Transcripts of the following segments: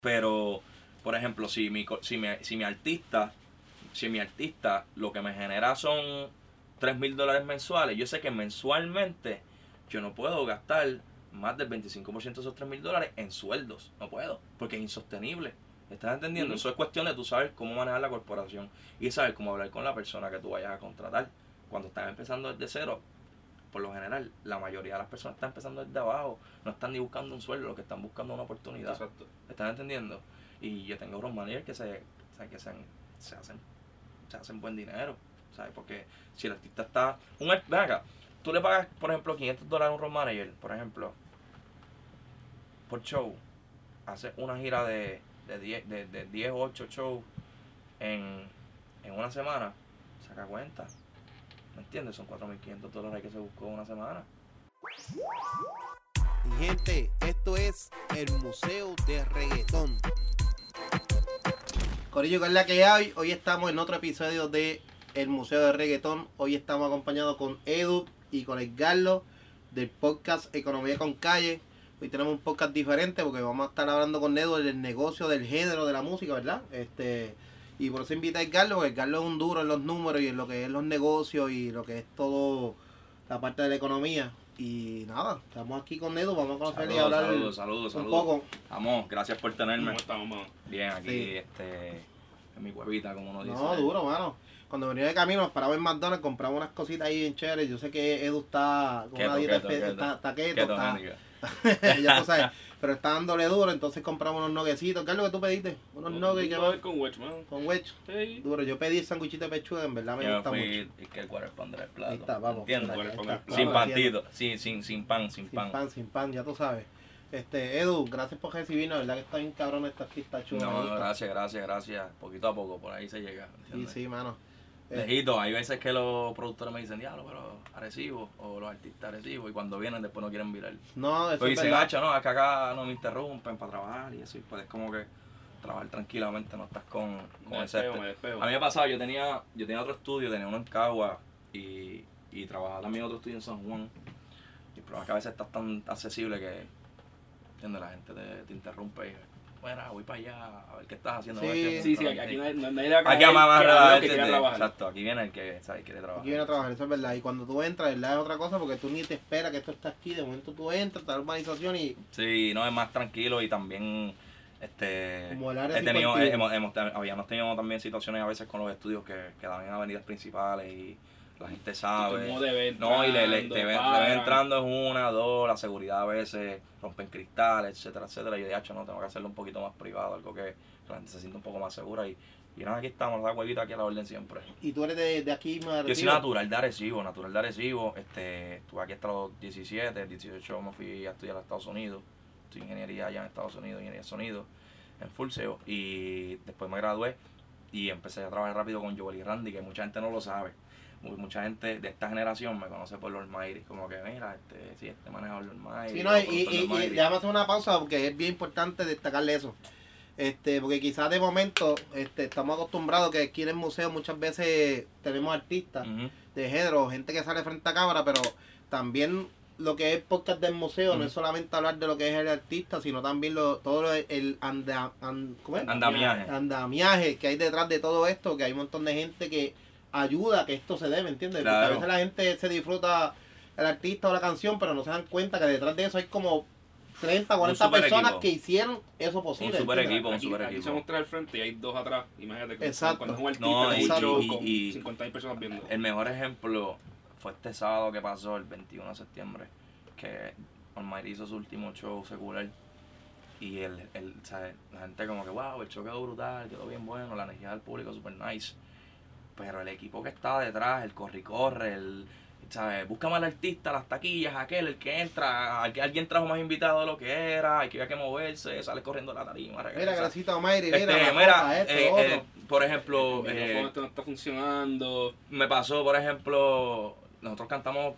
Pero, por ejemplo, si mi, si mi, si mi artista, si mi artista lo que me genera son 3 mil dólares mensuales, yo sé que mensualmente yo no puedo gastar más del 25% de esos 3 mil dólares en sueldos. No puedo, porque es insostenible. ¿Estás entendiendo? Eso es cuestión de tú saber cómo manejar la corporación y saber cómo hablar con la persona que tú vayas a contratar. Cuando estás empezando desde cero, por lo general, la mayoría de las personas están empezando desde abajo. No están ni buscando un sueldo, lo que están buscando es una oportunidad. Exacto. ¿Están entendiendo? Y yo tengo otros managers que se, o sea, que se, se hacen se hacen buen dinero, ¿sabes? Porque si el artista está... Un, ven acá, tú le pagas, por ejemplo, 500 dólares a un road manager, por ejemplo, por show, hace una gira de, de 10, de, de 10 o 8 shows en, en una semana, saca cuenta. ¿Me entiendes? Son 4.500 dólares que se buscó una semana. Y gente, esto es el Museo de Reggaetón. Corillo, que es la que hay. Hoy estamos en otro episodio de El Museo de Reggaetón. Hoy estamos acompañados con Edu y con Edgardo del podcast Economía con Calle. Hoy tenemos un podcast diferente porque vamos a estar hablando con Edu del negocio del género de la música, ¿verdad? Este y por eso invita a Edgardo, porque Edgardo es un duro en los números y en lo que es los negocios y lo que es todo la parte de la economía. Y nada, estamos aquí con Edu, vamos a conocerle y hablar saludos, saludos, un saludos. poco. Vamos, gracias por tenerme. ¿Cómo estamos, mano? Bien, aquí, Sí. este, en mi huevita, como uno dice. No, duro, mano. Cuando venía de camino nos paramos en McDonald's, compramos unas cositas ahí bien chéveres. Yo sé que Edu está con Keto, una dieta keto, espe- keto. está, está keto, Keto, está-. ya tú sabes. Pero está dándole duro, entonces compramos unos nuggecitos. ¿Qué es lo que tú pediste? Unos que van nugget con wedge, mano. con wedge. Sí. Duro, yo pedí el sanguichito de pechuga, en verdad me Yo gusta fui mucho. y que el cuadro pondrá el plato. Ahí está, vamos. Sin pantito, sin, sin, sin pan, sin Sin pan. pan, sin pan, ya tú sabes. Este, Edu, gracias por recibirnos, verdad que está bien cabrón esta pistachos. No, no, gracias, gracias, gracias. Poquito a poco, por ahí se llega. Sí, ¿entiendes? sí, mano. Eh, Lejito, hay veces que los productores me dicen, diablo, pero Arecibo, o los artistas Arecibo, y cuando vienen después no quieren virar. no, eso Pues es dicen, gacho, no, es que acá no me interrumpen para trabajar y eso, y pues es como que trabajar tranquilamente, no estás con, con Me ese... despejo, me despejo. A mí me pasaba, yo tenía, yo tenía otro estudio, tenía uno en Cagua y, y trabajaba también otro estudio en San Juan. Y el problema es que a veces estás tan accesible que, ¿entiendes? La gente te, te interrumpe y, bueno, voy para allá a ver qué estás haciendo. Sí, Sí, sí, aquí, aquí mamá que que quiera trabajar. Exacto, aquí viene el que sabe, quiere trabajar. Aquí viene a trabajar, eso es verdad. Y cuando tú entras, ¿verdad? Es otra cosa porque tú ni te esperas que esto está aquí. De momento tú entras, está la urbanización y Sí, no, es más tranquilo y también este como el área he tenido, hemos, hemos- habíamos tenido también situaciones a veces con los estudios que quedaban en avenidas principales y la gente sabe. mundo te ve No, y le, le- entrando, te, ven, ven entrando en una, dos, la seguridad a veces rompen cristales, etcétera, etcétera. Y yo de hecho no, tengo que hacerlo un poquito más privado, algo que, la gente se sienta un poco más segura. Y, y nada, aquí estamos, la huevita aquí a la orden siempre. Y tú eres de, de aquí, más Yo soy natural de Arecibo, natural de Arecibo. Este, estuve aquí hasta los 17, 18 me fui a estudiar a Estados Unidos. Estudié ingeniería allá en Estados Unidos, ingeniería de sonido, en Fulseo. Y después me gradué y empecé a trabajar rápido con Joel y Randy, que mucha gente no lo sabe. Mu- Mucha gente de esta generación me conoce por Lord Mayri, como que mira, este, sí, este maneja Lord Mayri. Sí, no, y, y, y, y déjame hacer una pausa porque es bien importante destacarle eso. Este, porque quizás de momento este, estamos acostumbrados que aquí en el museo muchas veces tenemos artistas de género, gente que sale frente a cámara, pero también lo que es podcast del museo no es solamente hablar de lo que es el artista, sino también lo, todo lo- el anda, an- ¿cómo es? Andamiaje. andamiaje que hay detrás de todo esto, que hay un montón de gente que ayuda a que esto se dé, ¿me entiendes? Porque a Claro. veces la gente se disfruta el artista o la canción, pero no se dan cuenta que detrás de eso hay como 30, 40 super personas equipo. que hicieron eso posible. Un super ¿entiendes? equipo. un Aquí, super aquí equipo. somos tres al frente y hay dos atrás. Imagínate que Exacto. cuando es un artista No, y- show y- con y- 50 personas viendo. El mejor ejemplo fue este sábado que pasó, el 21 de septiembre, que Almighty hizo su último show secular. Y el, el, ¿sabes? la gente como que, wow, el show quedó brutal, quedó bien bueno, la energía del público super nice. Pero el equipo que estaba detrás, el corre-corre, el, ¿sabes? Búscame al artista, las taquillas, aquel, el que entra, al que alguien trajo más invitados de lo que era, hay que había que moverse, sale corriendo a la tarima, Mira, regresa. Gracita Omairi, mira, Este, mira, foca, esto, eh, otro. eh, por ejemplo, el eh, este no está funcionando. me pasó, por ejemplo, nosotros cantamos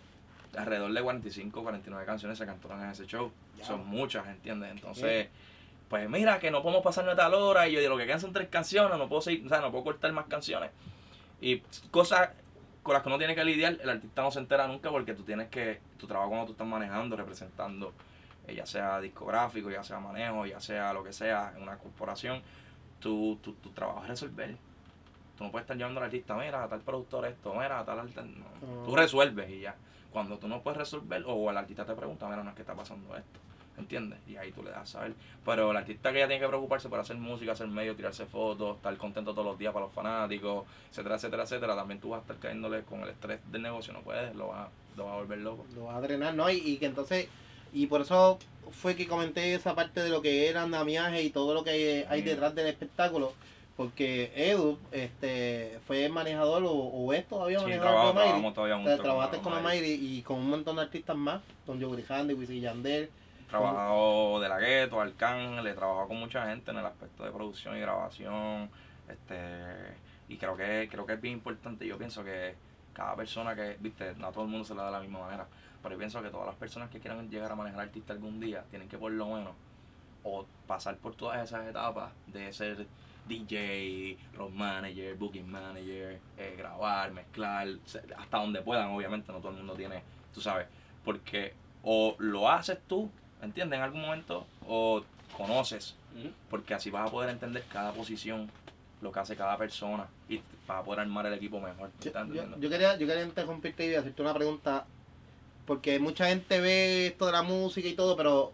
alrededor de 45, 49 canciones se cantaron en ese show. Ya. Son muchas, ¿entiendes? Entonces, pues mira, que no podemos pasarnos de tal hora. Y yo digo, lo que quedan son tres canciones, no puedo seguir, o sea, no puedo cortar más canciones. Y cosas con las que uno tiene que lidiar, el artista no se entera nunca porque tú tienes que, tu trabajo cuando tú estás manejando, representando, eh, ya sea discográfico, ya sea manejo, ya sea lo que sea, en una corporación, tu, tu, tu trabajo es resolver. Tú no puedes estar llevando al artista, mira, a tal productor esto, mira, a tal artista. No. Tú Ah. resuelves y ya. Cuando tú no puedes resolver, o el artista te pregunta, mira, no es que está pasando esto. ¿Entiendes? Y ahí tú le das a saber. Pero el artista que ya tiene que preocuparse por hacer música, hacer medio, tirarse fotos, estar contento todos los días para los fanáticos, etcétera, etcétera, etcétera, también tú vas a estar cayéndole con el estrés del negocio, no puedes, lo vas, a- lo vas a volver loco. Lo va a drenar, ¿no? Y, y que entonces, y por eso fue que comenté esa parte de lo que era andamiaje y todo lo que hay Mm. detrás del espectáculo. Porque Edu este, fue manejador o, o es todavía Sí, manejador trabajo, Mayri. trabajaste con Mayri y con un montón de artistas más, con Joe Grande, Wisin Yandel. Trabajado de la gueto, Arcángel, he trabajado con mucha gente en el aspecto de producción y grabación, este y creo que creo que es bien importante, yo pienso que cada persona que, viste, no a todo el mundo se le da de la misma manera, pero yo pienso que todas las personas que quieran llegar a manejar artista algún día tienen que por lo menos o pasar por todas esas etapas de ser DJ, road manager, booking manager, eh, grabar, mezclar, hasta donde puedan, obviamente, no todo el mundo tiene, tú sabes, porque o lo haces tú, ¿entiendes? En algún momento, o conoces, porque así vas a poder entender cada posición, lo que hace cada persona, y vas a poder armar el equipo mejor, ¿me Yo, quería, yo quería interrumpirte y hacerte una pregunta. Porque mucha gente ve esto de la música y todo, pero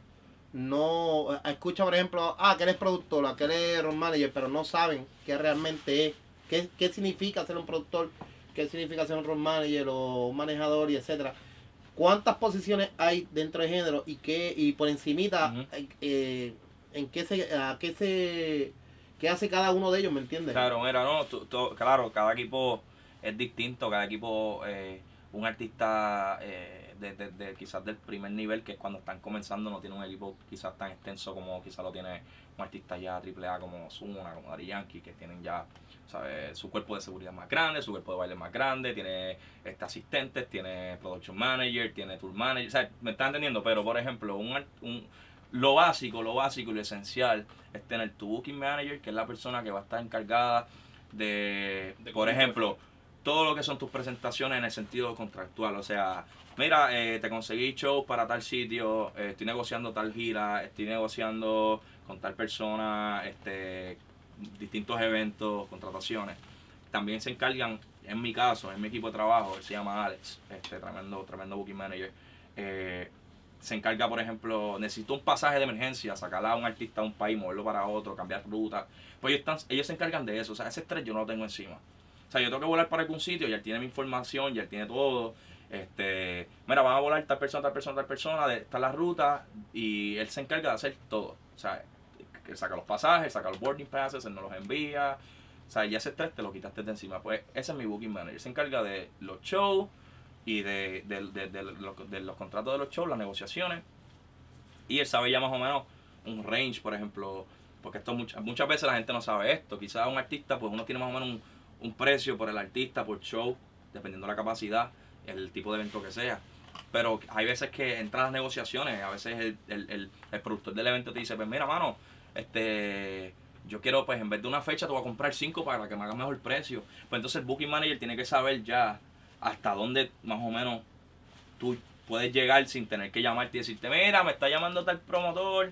no escucha, por ejemplo, ah, que eres productor, ah, que eres road manager, pero no saben qué realmente es, qué, qué significa ser un productor, qué significa ser un road manager o un manejador y etcétera. ¿Cuántas posiciones hay dentro del género y qué y por encimita eh, eh, en qué se a qué se qué hace cada uno de ellos, ¿me entiendes? Claro, mira, no, tú- tú- claro, cada equipo es distinto, cada equipo, eh, un artista eh, de, de- de quizás del primer nivel, que es cuando están comenzando, no tiene un equipo quizás tan extenso como quizás lo tiene un artista ya AAA como Zuna, como Daddy Yankee, que tienen ya, ¿sabes? Su cuerpo de seguridad más grande, su cuerpo de baile más grande, tiene este asistentes, tiene production manager, tiene tour manager, o sea, ¿me estás entendiendo? Pero, por ejemplo, un, un, lo básico, lo básico y lo esencial es tener tu booking manager, que es la persona que va a estar encargada de, De por ejemplo, todo lo que son tus presentaciones en el sentido contractual. O sea, mira, eh, te conseguí show para tal sitio, eh, estoy negociando tal gira, estoy negociando con tal persona, este, distintos eventos, contrataciones. También se encargan, en mi caso, en mi equipo de trabajo, él se llama Alex, este tremendo, tremendo booking manager. eh, se encarga, por ejemplo, necesito un pasaje de emergencia, sacarla a un artista a un país, moverlo para otro, cambiar ruta. Pues ellos, están, ellos se encargan de eso. O sea, ese estrés yo no lo tengo encima. O sea, yo tengo que volar para algún sitio y él tiene mi información, y él tiene todo. Este, mira, van a volar tal persona, tal persona, tal persona, de esta es la ruta, y él se encarga de hacer todo. O sea, él saca los pasajes, saca los boarding passes, él nos los envía. O sea, ya ese estrés te lo quitaste de encima. Pues ese es mi booking manager. Se encarga de los shows y de, de- de- los- contratos de los shows, las negociaciones. Y él sabe ya más o menos un range, por ejemplo, porque esto muchas, muchas veces la gente no sabe esto. Quizás un artista, pues uno tiene más o menos un, precio por el artista, por show, dependiendo de la capacidad, el tipo de evento que sea. Pero hay veces que entran las negociaciones, a veces el, el, el productor del evento te dice, pues mira, mano, este yo quiero, pues en vez de una fecha, te voy a comprar cinco para que me hagas mejor precio. Pues entonces el booking manager tiene que saber ya hasta dónde más o menos tú puedes llegar sin tener que llamarte y decirte, mira, me está llamando tal promotor,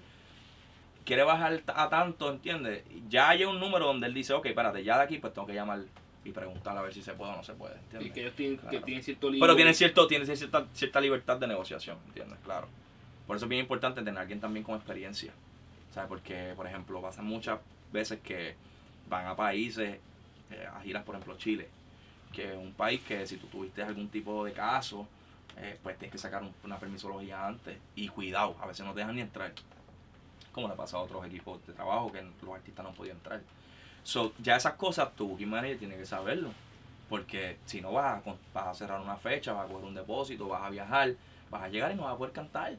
quiere bajar a tanto, ¿entiendes? Ya hay un número donde él dice, ok, espérate, ya de aquí pues tengo que llamar y preguntar a ver si se puede o no se puede, Y ¿entiendes? que ellos tienen, que Claro. tienen cierto. Pero tienen cierto, tienen cierta, cierta libertad de negociación, ¿entiendes? Claro. Por eso es bien importante tener a alguien también con experiencia. ¿Sabes? Porque, por ejemplo, pasan muchas veces que van a países, eh, a giras, por ejemplo, Chile, que es un país que si tú tuviste algún tipo de caso, eh, pues tienes que sacar un- una permisología antes. Y cuidado, a veces no te dejan ni entrar. Como le pasa a otros equipos de trabajo que los artistas no podían entrar. So, ya esas cosas tu booking manager tiene que saberlo. Porque si no vas a, vas a cerrar una fecha, vas a coger un depósito, vas a viajar, vas a llegar y no vas a poder cantar.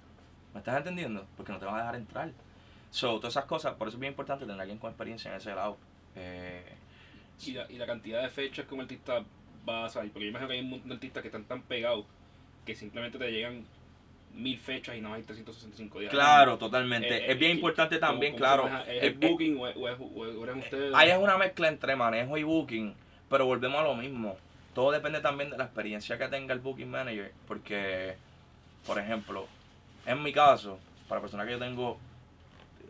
¿Me estás entendiendo? Porque no te van a dejar entrar. So, todas esas cosas, por eso es bien importante tener a alguien con experiencia en ese lado. Eh, Y la, y la cantidad de fechas que un artista va a salir. Porque yo imagino que hay un montón de artistas que están tan pegados que simplemente te llegan mil fechas y no hay 365 días. claro, totalmente. Eh, eh, es bien ¿y- importante también, cómo claro. ¿Es Eh, el eh, booking o es, o es- o eran ustedes? Ahí es una mezcla entre manejo y booking, pero volvemos a lo mismo. Todo depende también de la experiencia que tenga el booking manager, porque, por ejemplo, en mi caso, para personas que yo tengo,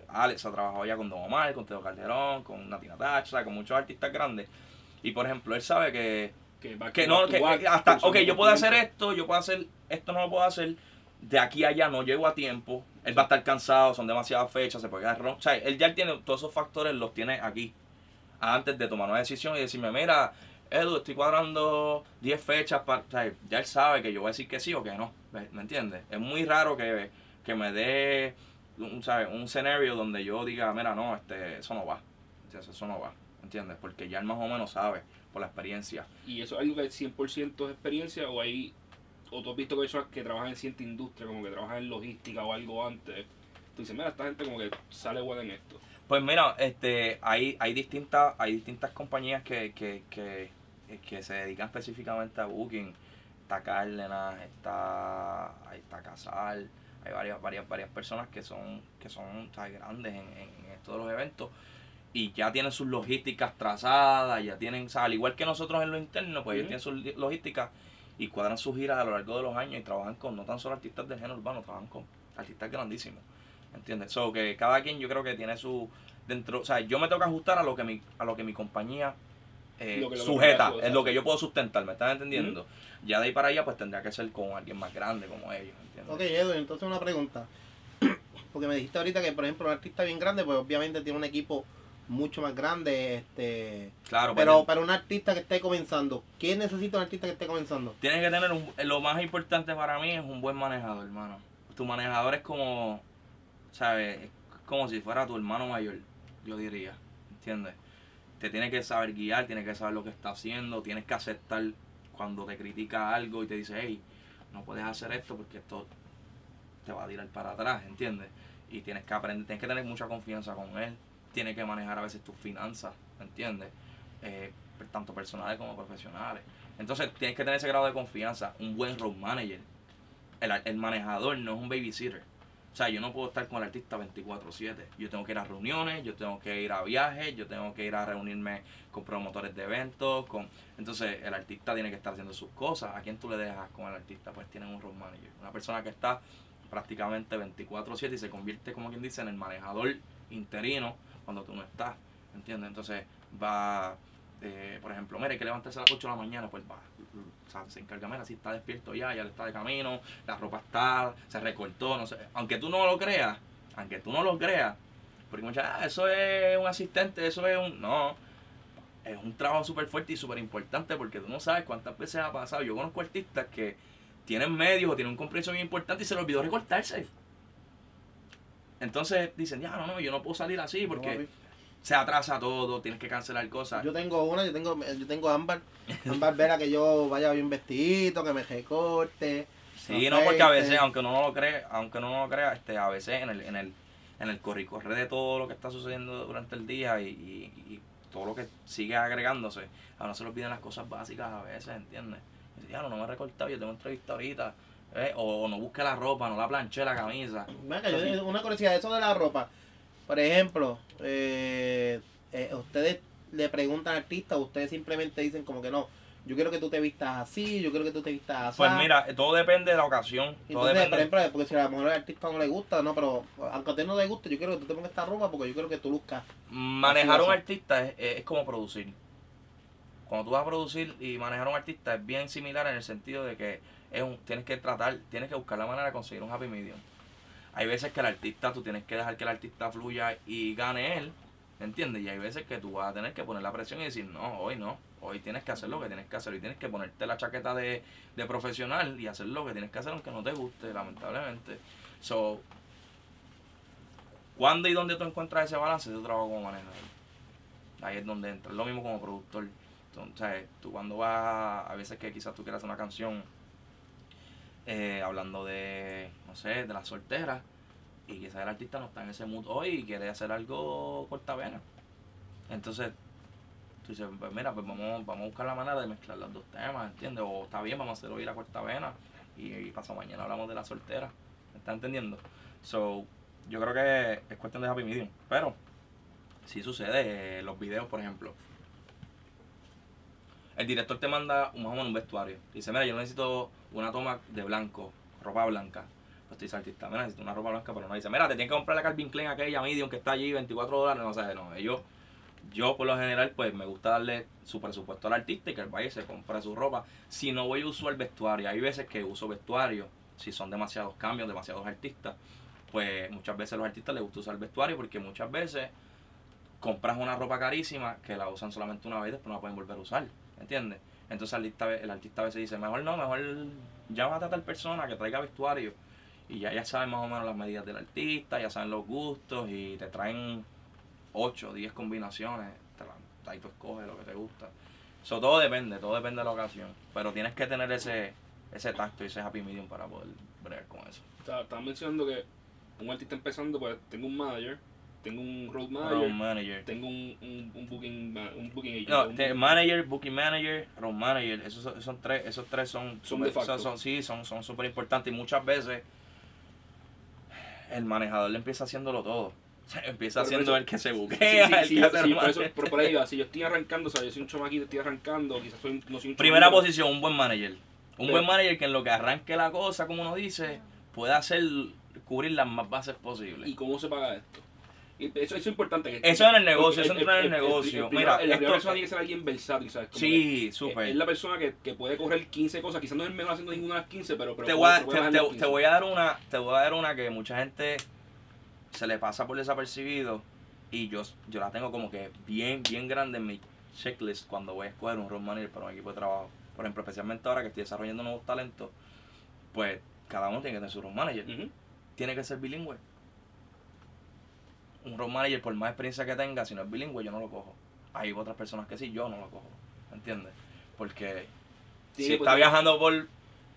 Alex ha trabajado ya con Don Omar, con Teo Calderón, con Natina Tacha, con muchos artistas grandes. Y por ejemplo, él sabe que, Que, va que no, que hasta, ok, yo puedo hacer esto, yo puedo hacer, esto no lo puedo hacer, de aquí a allá no llego a tiempo, él va a estar cansado, son demasiadas fechas, se puede quedar ron- O sea, él ya tiene todos esos factores, los tiene aquí, antes de tomar una decisión y decirme, mira, Edu, estoy cuadrando 10 fechas, para, o sea, ya él sabe que yo voy a decir que sí o que no, ¿me, me entiendes? Es muy raro que, que me dé un, ¿sabes? un escenario donde yo diga, mira, no, este, eso no va, ¿entiendes? eso no va, ¿entiendes? Porque ya él más o menos sabe, por la experiencia. Y eso es algo que es 100% es experiencia o hay o tú has visto personas que trabajan en cierta industria, como que trabajan en logística o algo antes. Tú dices, mira, esta gente como que sale buena en esto. Pues mira, este, hay, hay distintas, hay distintas compañías que, que, que, que se dedican específicamente a booking. Está Cárdenas, está, ahí está Casal, hay varias, varias, varias personas que son, que son ¿sabes? grandes en, en, en esto de los eventos y ya tienen sus logísticas trazadas, ya tienen, o sea, al igual que nosotros en lo interno, pues ellos tienen sus logísticas y cuadran sus giras a lo largo de los años y trabajan con no tan solo artistas del género urbano, trabajan con artistas grandísimos. ¿Entiendes? So que cada quien yo creo que tiene su dentro, o sea, yo me tengo que ajustar a lo que mi a lo que mi compañía eh, Lo que- lo que sujeta, es lo que yo puedo sustentar, ¿me estás entendiendo? Ya de ahí para allá pues tendría que ser con alguien más grande como ellos, ¿entiendes? Ok, Edwin, entonces una pregunta. Porque me dijiste ahorita que, por ejemplo, un artista bien grande, pues obviamente tiene un equipo mucho más grande. este Claro, Pero pues, para un artista que esté comenzando, ¿qué necesita un artista que esté comenzando? Tienes que tener un, lo más importante para mí es un buen manejador, hermano. Tu manejador es como, ¿sabes? Es como si fuera tu hermano mayor, yo diría, ¿entiendes? Te tiene que saber guiar, tiene que saber lo que está haciendo, tienes que aceptar cuando te critica algo y te dice, hey, no puedes hacer esto porque esto te va a tirar para atrás, ¿entiendes? Y tienes que aprender, tienes que tener mucha confianza con él, tienes que manejar a veces tus finanzas, ¿entiendes? Eh, tanto personales como profesionales. Entonces tienes que tener ese grado de confianza, un buen road manager. El, el manejador no es un babysitter. O sea, yo no puedo estar con el artista 24/7. Yo tengo que ir a reuniones, yo tengo que ir a viajes, yo tengo que ir a reunirme con promotores de eventos. con Entonces el artista tiene que estar haciendo sus cosas. ¿A quién tú le dejas con el artista? Pues tienen un road manager. Una persona que está prácticamente 24/7 y se convierte, como quien dice, en el manejador interino cuando tú no estás. ¿Entiendes? Entonces va, eh, por ejemplo, mira, hay que levantarse a las 8 de la mañana, pues va. O sea, se encarga, mira, si está despierto ya, ya le está de camino, la ropa está, se recortó, no sé. Aunque tú no lo creas, aunque tú no lo creas, porque muchas ah, eso es un asistente, eso es un. No. Es un trabajo súper fuerte y súper importante porque tú no sabes cuántas veces ha pasado. Yo conozco artistas que tienen medios o tienen un compromiso bien importante y se les olvidó recortarse. Entonces dicen, ya, no, no, yo no puedo salir así porque se atrasa todo, tienes que cancelar cosas. Yo tengo una, yo tengo, yo tengo ámbar. Ámbar vera que yo vaya bien vestidito, que me recorte. Sí, no, porque a veces, aunque uno no lo cree, aunque uno no lo crea, este, a veces en el, en el, en el corre y corre de todo lo que está sucediendo durante el día y, y- y todo lo que sigue agregándose, a uno se le olvidan las cosas básicas a veces, ¿entiendes? Y dice, ya, no, no me he recortado, yo tengo entrevista ahorita. ¿eh? O, o no busque la ropa, no la planché la camisa. Venga, yo- una curiosidad, eso de la ropa. Por ejemplo, eh, eh, ustedes le preguntan al artista, ustedes simplemente dicen como que no, yo quiero que tú te vistas así, yo quiero que tú te vistas así. Pues mira, todo depende de la ocasión. Todo Entonces, por ejemplo, porque si a lo mejor al artista no le gusta, no, pero aunque a ti no le guste, yo quiero que tú te pongas esta ropa porque yo quiero que tú luzcas. Manejar Así, un artista es, es como producir. Cuando tú vas a producir y manejar un artista es bien similar en el sentido de que es un, tienes que tratar, tienes que buscar la manera de conseguir un happy medium. Hay veces que el artista, tú tienes que dejar que el artista fluya y gane él, ¿entiendes? Y hay veces que tú vas a tener que poner la presión y decir, no, hoy no, hoy tienes que hacer lo que tienes que hacer, hoy tienes que ponerte la chaqueta de, de profesional y hacer lo que tienes que hacer aunque no te guste, lamentablemente. So, ¿Cuándo y dónde tú encuentras ese balance? Yo trabajo como manejador. Ahí es donde entra. Lo mismo como productor. Entonces, tú cuando vas, a veces que quizás tú quieras hacer una canción eh, hablando de, no sé, de las solteras, y quizás el artista no está en ese mood hoy y quiere hacer algo cortavena. Entonces, tú dices, pues mira, pues vamos, vamos a buscar la manera de mezclar los dos temas, ¿entiendes? O está bien, vamos a hacer hoy la cortavena y, y pasado mañana hablamos de la soltera. ¿Me estás entendiendo? So, yo creo que es cuestión de happy medium. Pero, sí sucede, eh, los videos, por ejemplo. El director te manda un, más o un vestuario. Dice, mira, yo necesito una toma de blanco, ropa blanca. Pues tú dices artista, mira, necesito una ropa blanca, pero no dice, mira, te tienes que comprar la Calvin Klein aquella medium que está allí, 24 dólares, no sé, no, ellos, yo por lo general, pues me gusta darle su presupuesto al artista y que el y se compre su ropa. Si no voy a usar el vestuario, hay veces que uso vestuario, si son demasiados cambios, demasiados artistas, pues muchas veces a los artistas les gusta usar vestuario porque muchas veces compras una ropa carísima que la usan solamente una vez y después no la pueden volver a usar, ¿entiendes? Entonces el artista, el artista a veces dice, mejor no, mejor llámate a tal persona que traiga vestuario y ya ya saben más o menos las medidas del artista, ya saben los gustos y te traen 8 o 10 combinaciones, te la- ahí tú escoges lo que te gusta. Eso todo depende, todo depende de la ocasión, pero tienes que tener ese, ese tacto y ese happy medium para poder bregar con eso. Estaba mencionando que un artista empezando, pues tengo un manager, tengo un road manager, Road manager. tengo un, un, un booking un booking agent. No, un- manager, booking manager, road manager, esos, son- tres, esos tres son, Son super- de facto. son- sí, son son súper importantes y muchas veces el manejador le empieza haciéndolo todo. Empieza Pero siendo eso- el que se buquea, sí, el sí, que por, eso, manager. por, por ahí va, si yo estoy arrancando, o sea, yo soy un chamaquito, estoy arrancando, quizás soy, no soy un Primera posición, un buen manager. Un Pero- buen manager que en lo que arranque la cosa, como uno dice, pueda hacer cubrir las más bases posibles. ¿Y cómo se paga esto? Eso, eso es importante. que- Eso en el negocio, eso entra en el negocio. primero- Mira, la primera persona tiene que ser alguien versátil, ¿sabes? Como Sí, súper. Es la persona que, que puede correr 15 cosas, quizás no es el mejor haciendo ninguna de las 15, pero, pero te voy, a, puede te, bajar te- las te 15. voy a dar una te voy a dar una que mucha gente se le pasa por desapercibido y yo yo la tengo como que bien bien grande en mi checklist cuando voy a escoger un road manager para un equipo de trabajo por ejemplo especialmente ahora que estoy desarrollando nuevos talentos pues cada uno tiene que tener su road manager tiene que ser bilingüe un road manager por más experiencia que tenga si no es bilingüe yo no lo cojo hay otras personas que sí yo no lo cojo ¿entiendes? porque si Tiene está poder- viajando por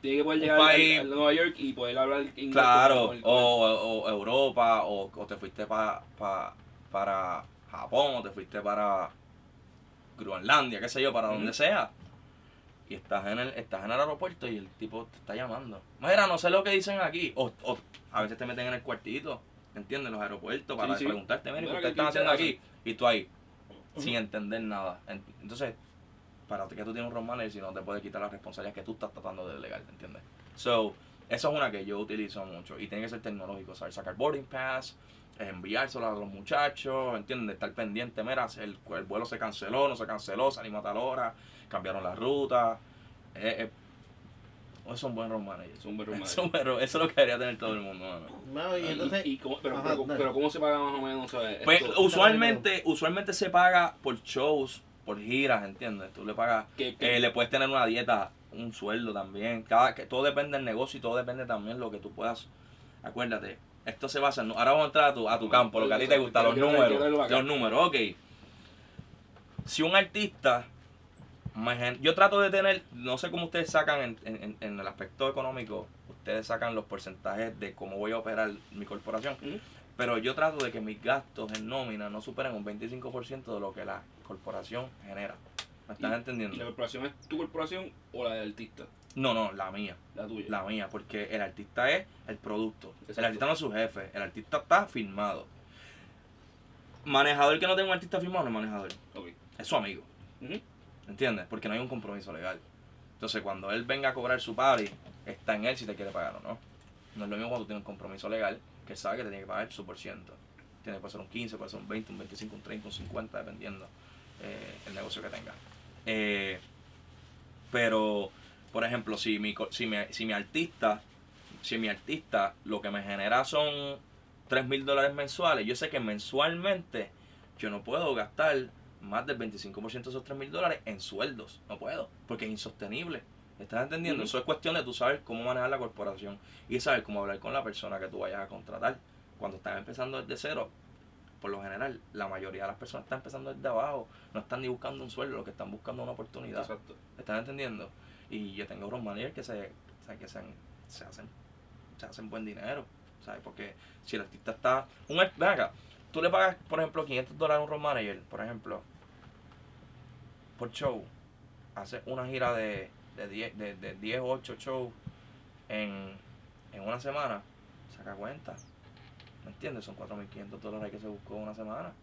Tiene que poder llegar país- al, Nueva York y poder hablar inglés. Claro, con el- o, con el- o- o Europa, o, o te fuiste pa, pa- para Japón, o te fuiste para Groenlandia, qué sé yo, para donde sea. Y estás en el estás en el aeropuerto y el tipo te está llamando. Mira, no sé lo que dicen aquí. O, o a veces te meten en el cuartito, ¿entiendes? En los aeropuertos para Sí, sí. preguntarte, Mira, ¿qué ¿qué- ustedes están haciendo aquí? Y tú ahí, sin entender nada. En- Entonces, para que tú tienes un road manager, si no te puede quitar la responsabilidad que tú estás tratando de delegar, ¿entiendes? So, eso es una que yo utilizo mucho y tiene que ser tecnológico, saber sacar boarding pass, enviárselo a los muchachos, ¿entiendes? Estar pendiente, mira, el, el vuelo se canceló, no se canceló, salimos a tal hora, cambiaron la ruta. Eh, eh, es un buen road manager. Es un buen road Eso, es un buen road- eso es lo que debería tener todo el mundo, mano. No, y entonces, y cómo- pero, Ajá, pero, dale. pero ¿cómo se paga más o menos? ¿sabes? Pues Esto- usualmente, usualmente se paga por shows, por giras, ¿entiendes? Tú le pagas que- que- Eh, le puedes tener una dieta, un sueldo también. Cada, que todo depende del negocio y todo depende también lo que tú puedas. Acuérdate, esto se basa en. Ahora vamos a entrar a tu, a tu campo, lo que a ti te gusta, los números. Los números, ok. Si un artista. Yo trato de tener, no sé cómo ustedes sacan en, en- en el aspecto económico, ustedes sacan los porcentajes de cómo voy a operar mi corporación, pero yo trato de que mis gastos en nómina no superen un 25% de lo que la corporación genera. ¿Me estás Y- entendiendo? ¿Y la corporación es tu corporación o la del artista? No, no, la mía. La tuya. La mía, porque el artista es el producto. El artista no es su jefe. El artista está firmado. Manejador que no tenga un artista firmado no es manejador. Ok. Es su amigo. ¿Entiendes? Porque no hay un compromiso legal. Entonces, cuando él venga a cobrar su party, está en él si te quiere pagar o no. No es lo mismo cuando tú tienes un compromiso legal, que sabe que te tiene que pagar su por ciento. Tiene que ser un 15, puede ser un 20, un 25, un 30, un 50, dependiendo eh, el negocio que tenga. Eh, pero, por ejemplo, si mi, si mi, si mi artista, si mi artista lo que me genera son 3 mil dólares mensuales, yo sé que mensualmente yo no puedo gastar más del 25% de esos 3 mil dólares en sueldos. No puedo, porque es insostenible. ¿Estás entendiendo? Eso es cuestión de tú saber cómo manejar la corporación y saber cómo hablar con la persona que tú vayas a contratar. Cuando estás empezando desde cero, por lo general, la mayoría de las personas están empezando desde abajo. No están ni buscando un sueldo, lo que están buscando es una oportunidad. Exacto. ¿Estás entendiendo? Y yo tengo otros managers que se, que se, se hacen se hacen buen dinero, ¿sabes? Porque si el artista está... Un, ven acá, tú le pagas, por ejemplo, 500 dólares a un road manager, por ejemplo, por show, hace una gira de, de 10 de, de 10 o 8 shows en, en una semana, saca cuenta, ¿me entiendes? Son 4.500 dólares que se buscó en una semana.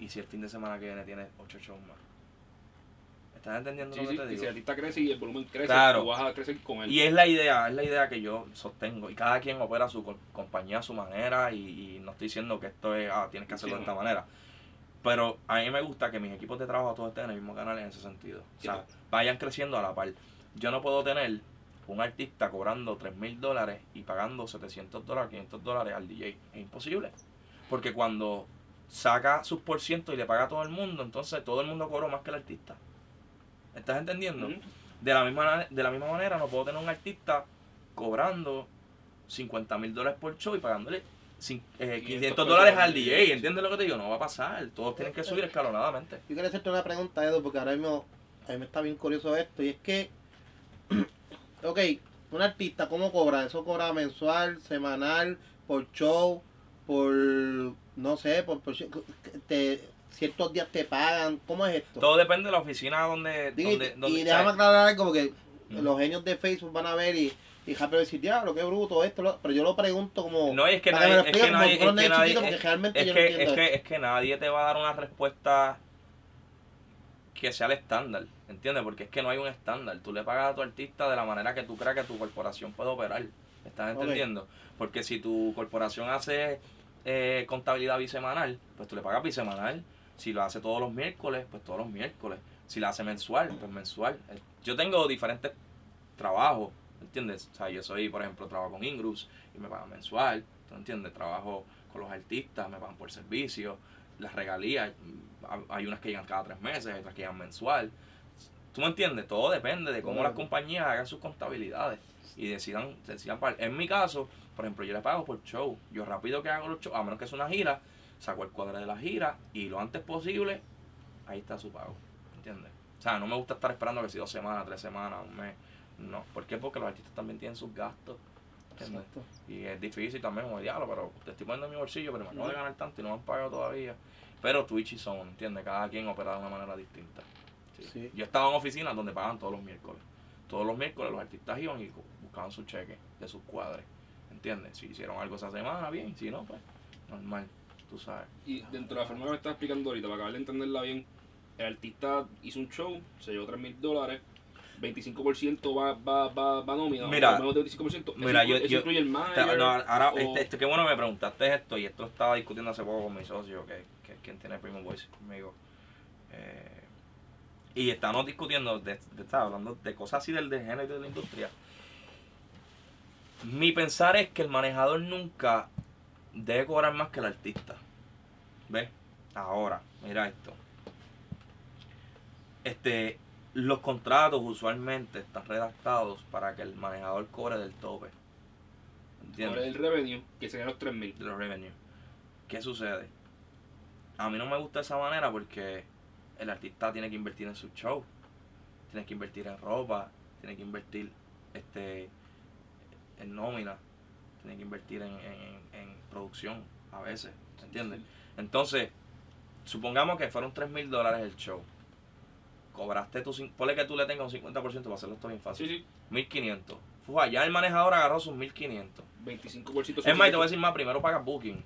Y si el fin de semana que viene tiene 8 shows más. ¿Estás entendiendo Sí, lo sí, que te y si digo? el artista crece y el volumen crece, Claro. tú vas a crecer con él. Y es la idea, es la idea que yo sostengo. Y cada quien opera su co- compañía a su manera. Y, y no estoy diciendo que esto es, ah, tienes que hacerlo Sí, de no. esta manera. Pero a mí me gusta que mis equipos de trabajo todos estén en el mismo canal en ese sentido. O sea, vayan creciendo a la par. Yo no puedo tener un artista cobrando 3 mil dólares y pagando 700 dólares, 500 dólares al DJ. Es imposible. Porque cuando saca sus por ciento y le paga a todo el mundo, entonces todo el mundo cobra más que el artista. ¿Estás entendiendo? De la misma, de la misma manera, no puedo tener un artista cobrando 50 mil dólares por show y pagándole eh, 500 500 dólares al. DJ. ¿Entiendes lo que te digo? No va a pasar. Todos tienen que subir escalonadamente. Yo quería hacerte una pregunta, Edu, porque ahora mismo a mí me está bien curioso esto. Y es que, ok, un artista, ¿cómo cobra? ¿Eso cobra mensual, semanal, por show, por, no sé, por, por te- ciertos días te pagan? ¿Cómo es esto? Todo depende de la oficina donde... Digo, donde, y donde- y déjame aclarar algo, porque Mm. los genios de Facebook van a ver y, y rápido decir, diablo, qué bruto esto, lo-". pero yo lo pregunto como... No, es que nadie, es que nadie, es que nadie, te va a dar una respuesta que sea el estándar, ¿entiendes? Porque es que no hay un estándar. Tú le pagas a tu artista de la manera que tú creas que tu corporación puede operar. ¿Estás entendiendo? Porque si tu corporación hace eh, contabilidad bisemanal, pues tú le pagas bisemanal. Si lo hace todos los miércoles, pues todos los miércoles. Si lo hace mensual, pues mensual. Eh, Yo tengo diferentes trabajos, ¿entiendes? O sea, yo soy, por ejemplo, trabajo con Ingrus y me pagan mensual, ¿tú entiendes? Trabajo con los artistas, me pagan por servicio, las regalías, ha- hay unas que llegan cada tres meses, hay otras que llegan mensual. ¿Tú me entiendes? Todo depende de cómo Claro. las compañías hagan sus contabilidades y decidan, decidan pagar. En mi caso, por ejemplo, yo le pago por show. Yo rápido que hago los shows, a menos que sea una gira, saco el cuadro de la gira y lo antes posible, ahí está su pago. ¿Entiendes? O sea, no me gusta estar esperando que si dos semanas, tres semanas, un mes. No. ¿Por qué? Porque los artistas también tienen sus gastos. Y es difícil también, como diablo, pero te estoy poniendo en mi bolsillo, pero me acabo de ganar tanto y no me han pagado todavía. Pero Twitch y Son, ¿entiendes? Cada quien opera de una manera distinta. Sí. Sí. Yo estaba en oficinas donde pagan todos los miércoles. Todos los miércoles los artistas iban y bu- buscaban su cheque de sus cuadres. ¿Entiendes? Si hicieron algo esa semana, bien. Si no, pues normal. Tú sabes. Y dentro de la forma que me estás explicando ahorita, para acabar de entenderla bien, el artista hizo un show, se llevó 3 mil dólares, 25% va, va, va, va nómina, Mira, menos de 25%. mira, eso, yo- yo- incluye el manager. no, ahora, o- este, este, qué bueno me preguntaste esto y esto lo estaba discutiendo hace poco con mi socio, que, que es quien tiene Primo Voice conmigo. Eh, y estábamos discutiendo, de, de- estaba hablando de cosas así del de género y de la industria. Mi pensar es que el manejador nunca debe cobrar más que el artista. ¿Ves? Ahora, mira esto. Este, los contratos usualmente están redactados para que el manejador cobre del tope. ¿Entiendes? Sobre el revenue, que serían los 3 mil. de los revenues. ¿Qué sucede? A mí no me gusta esa manera porque el artista tiene que invertir en su show, tiene que invertir en ropa, tiene que invertir este en nómina, tiene que invertir en, en- en producción a veces, ¿entiendes? Entonces, supongamos que fueron 3 mil dólares el show. Cobraste tu... Ponle que tú le tengas un 50% para hacerlo esto bien fácil. Sí, sí, 1500. Fue ya el manejador agarró sus 1500. 25% Es más, y te voy a decir más, primero pagas booking.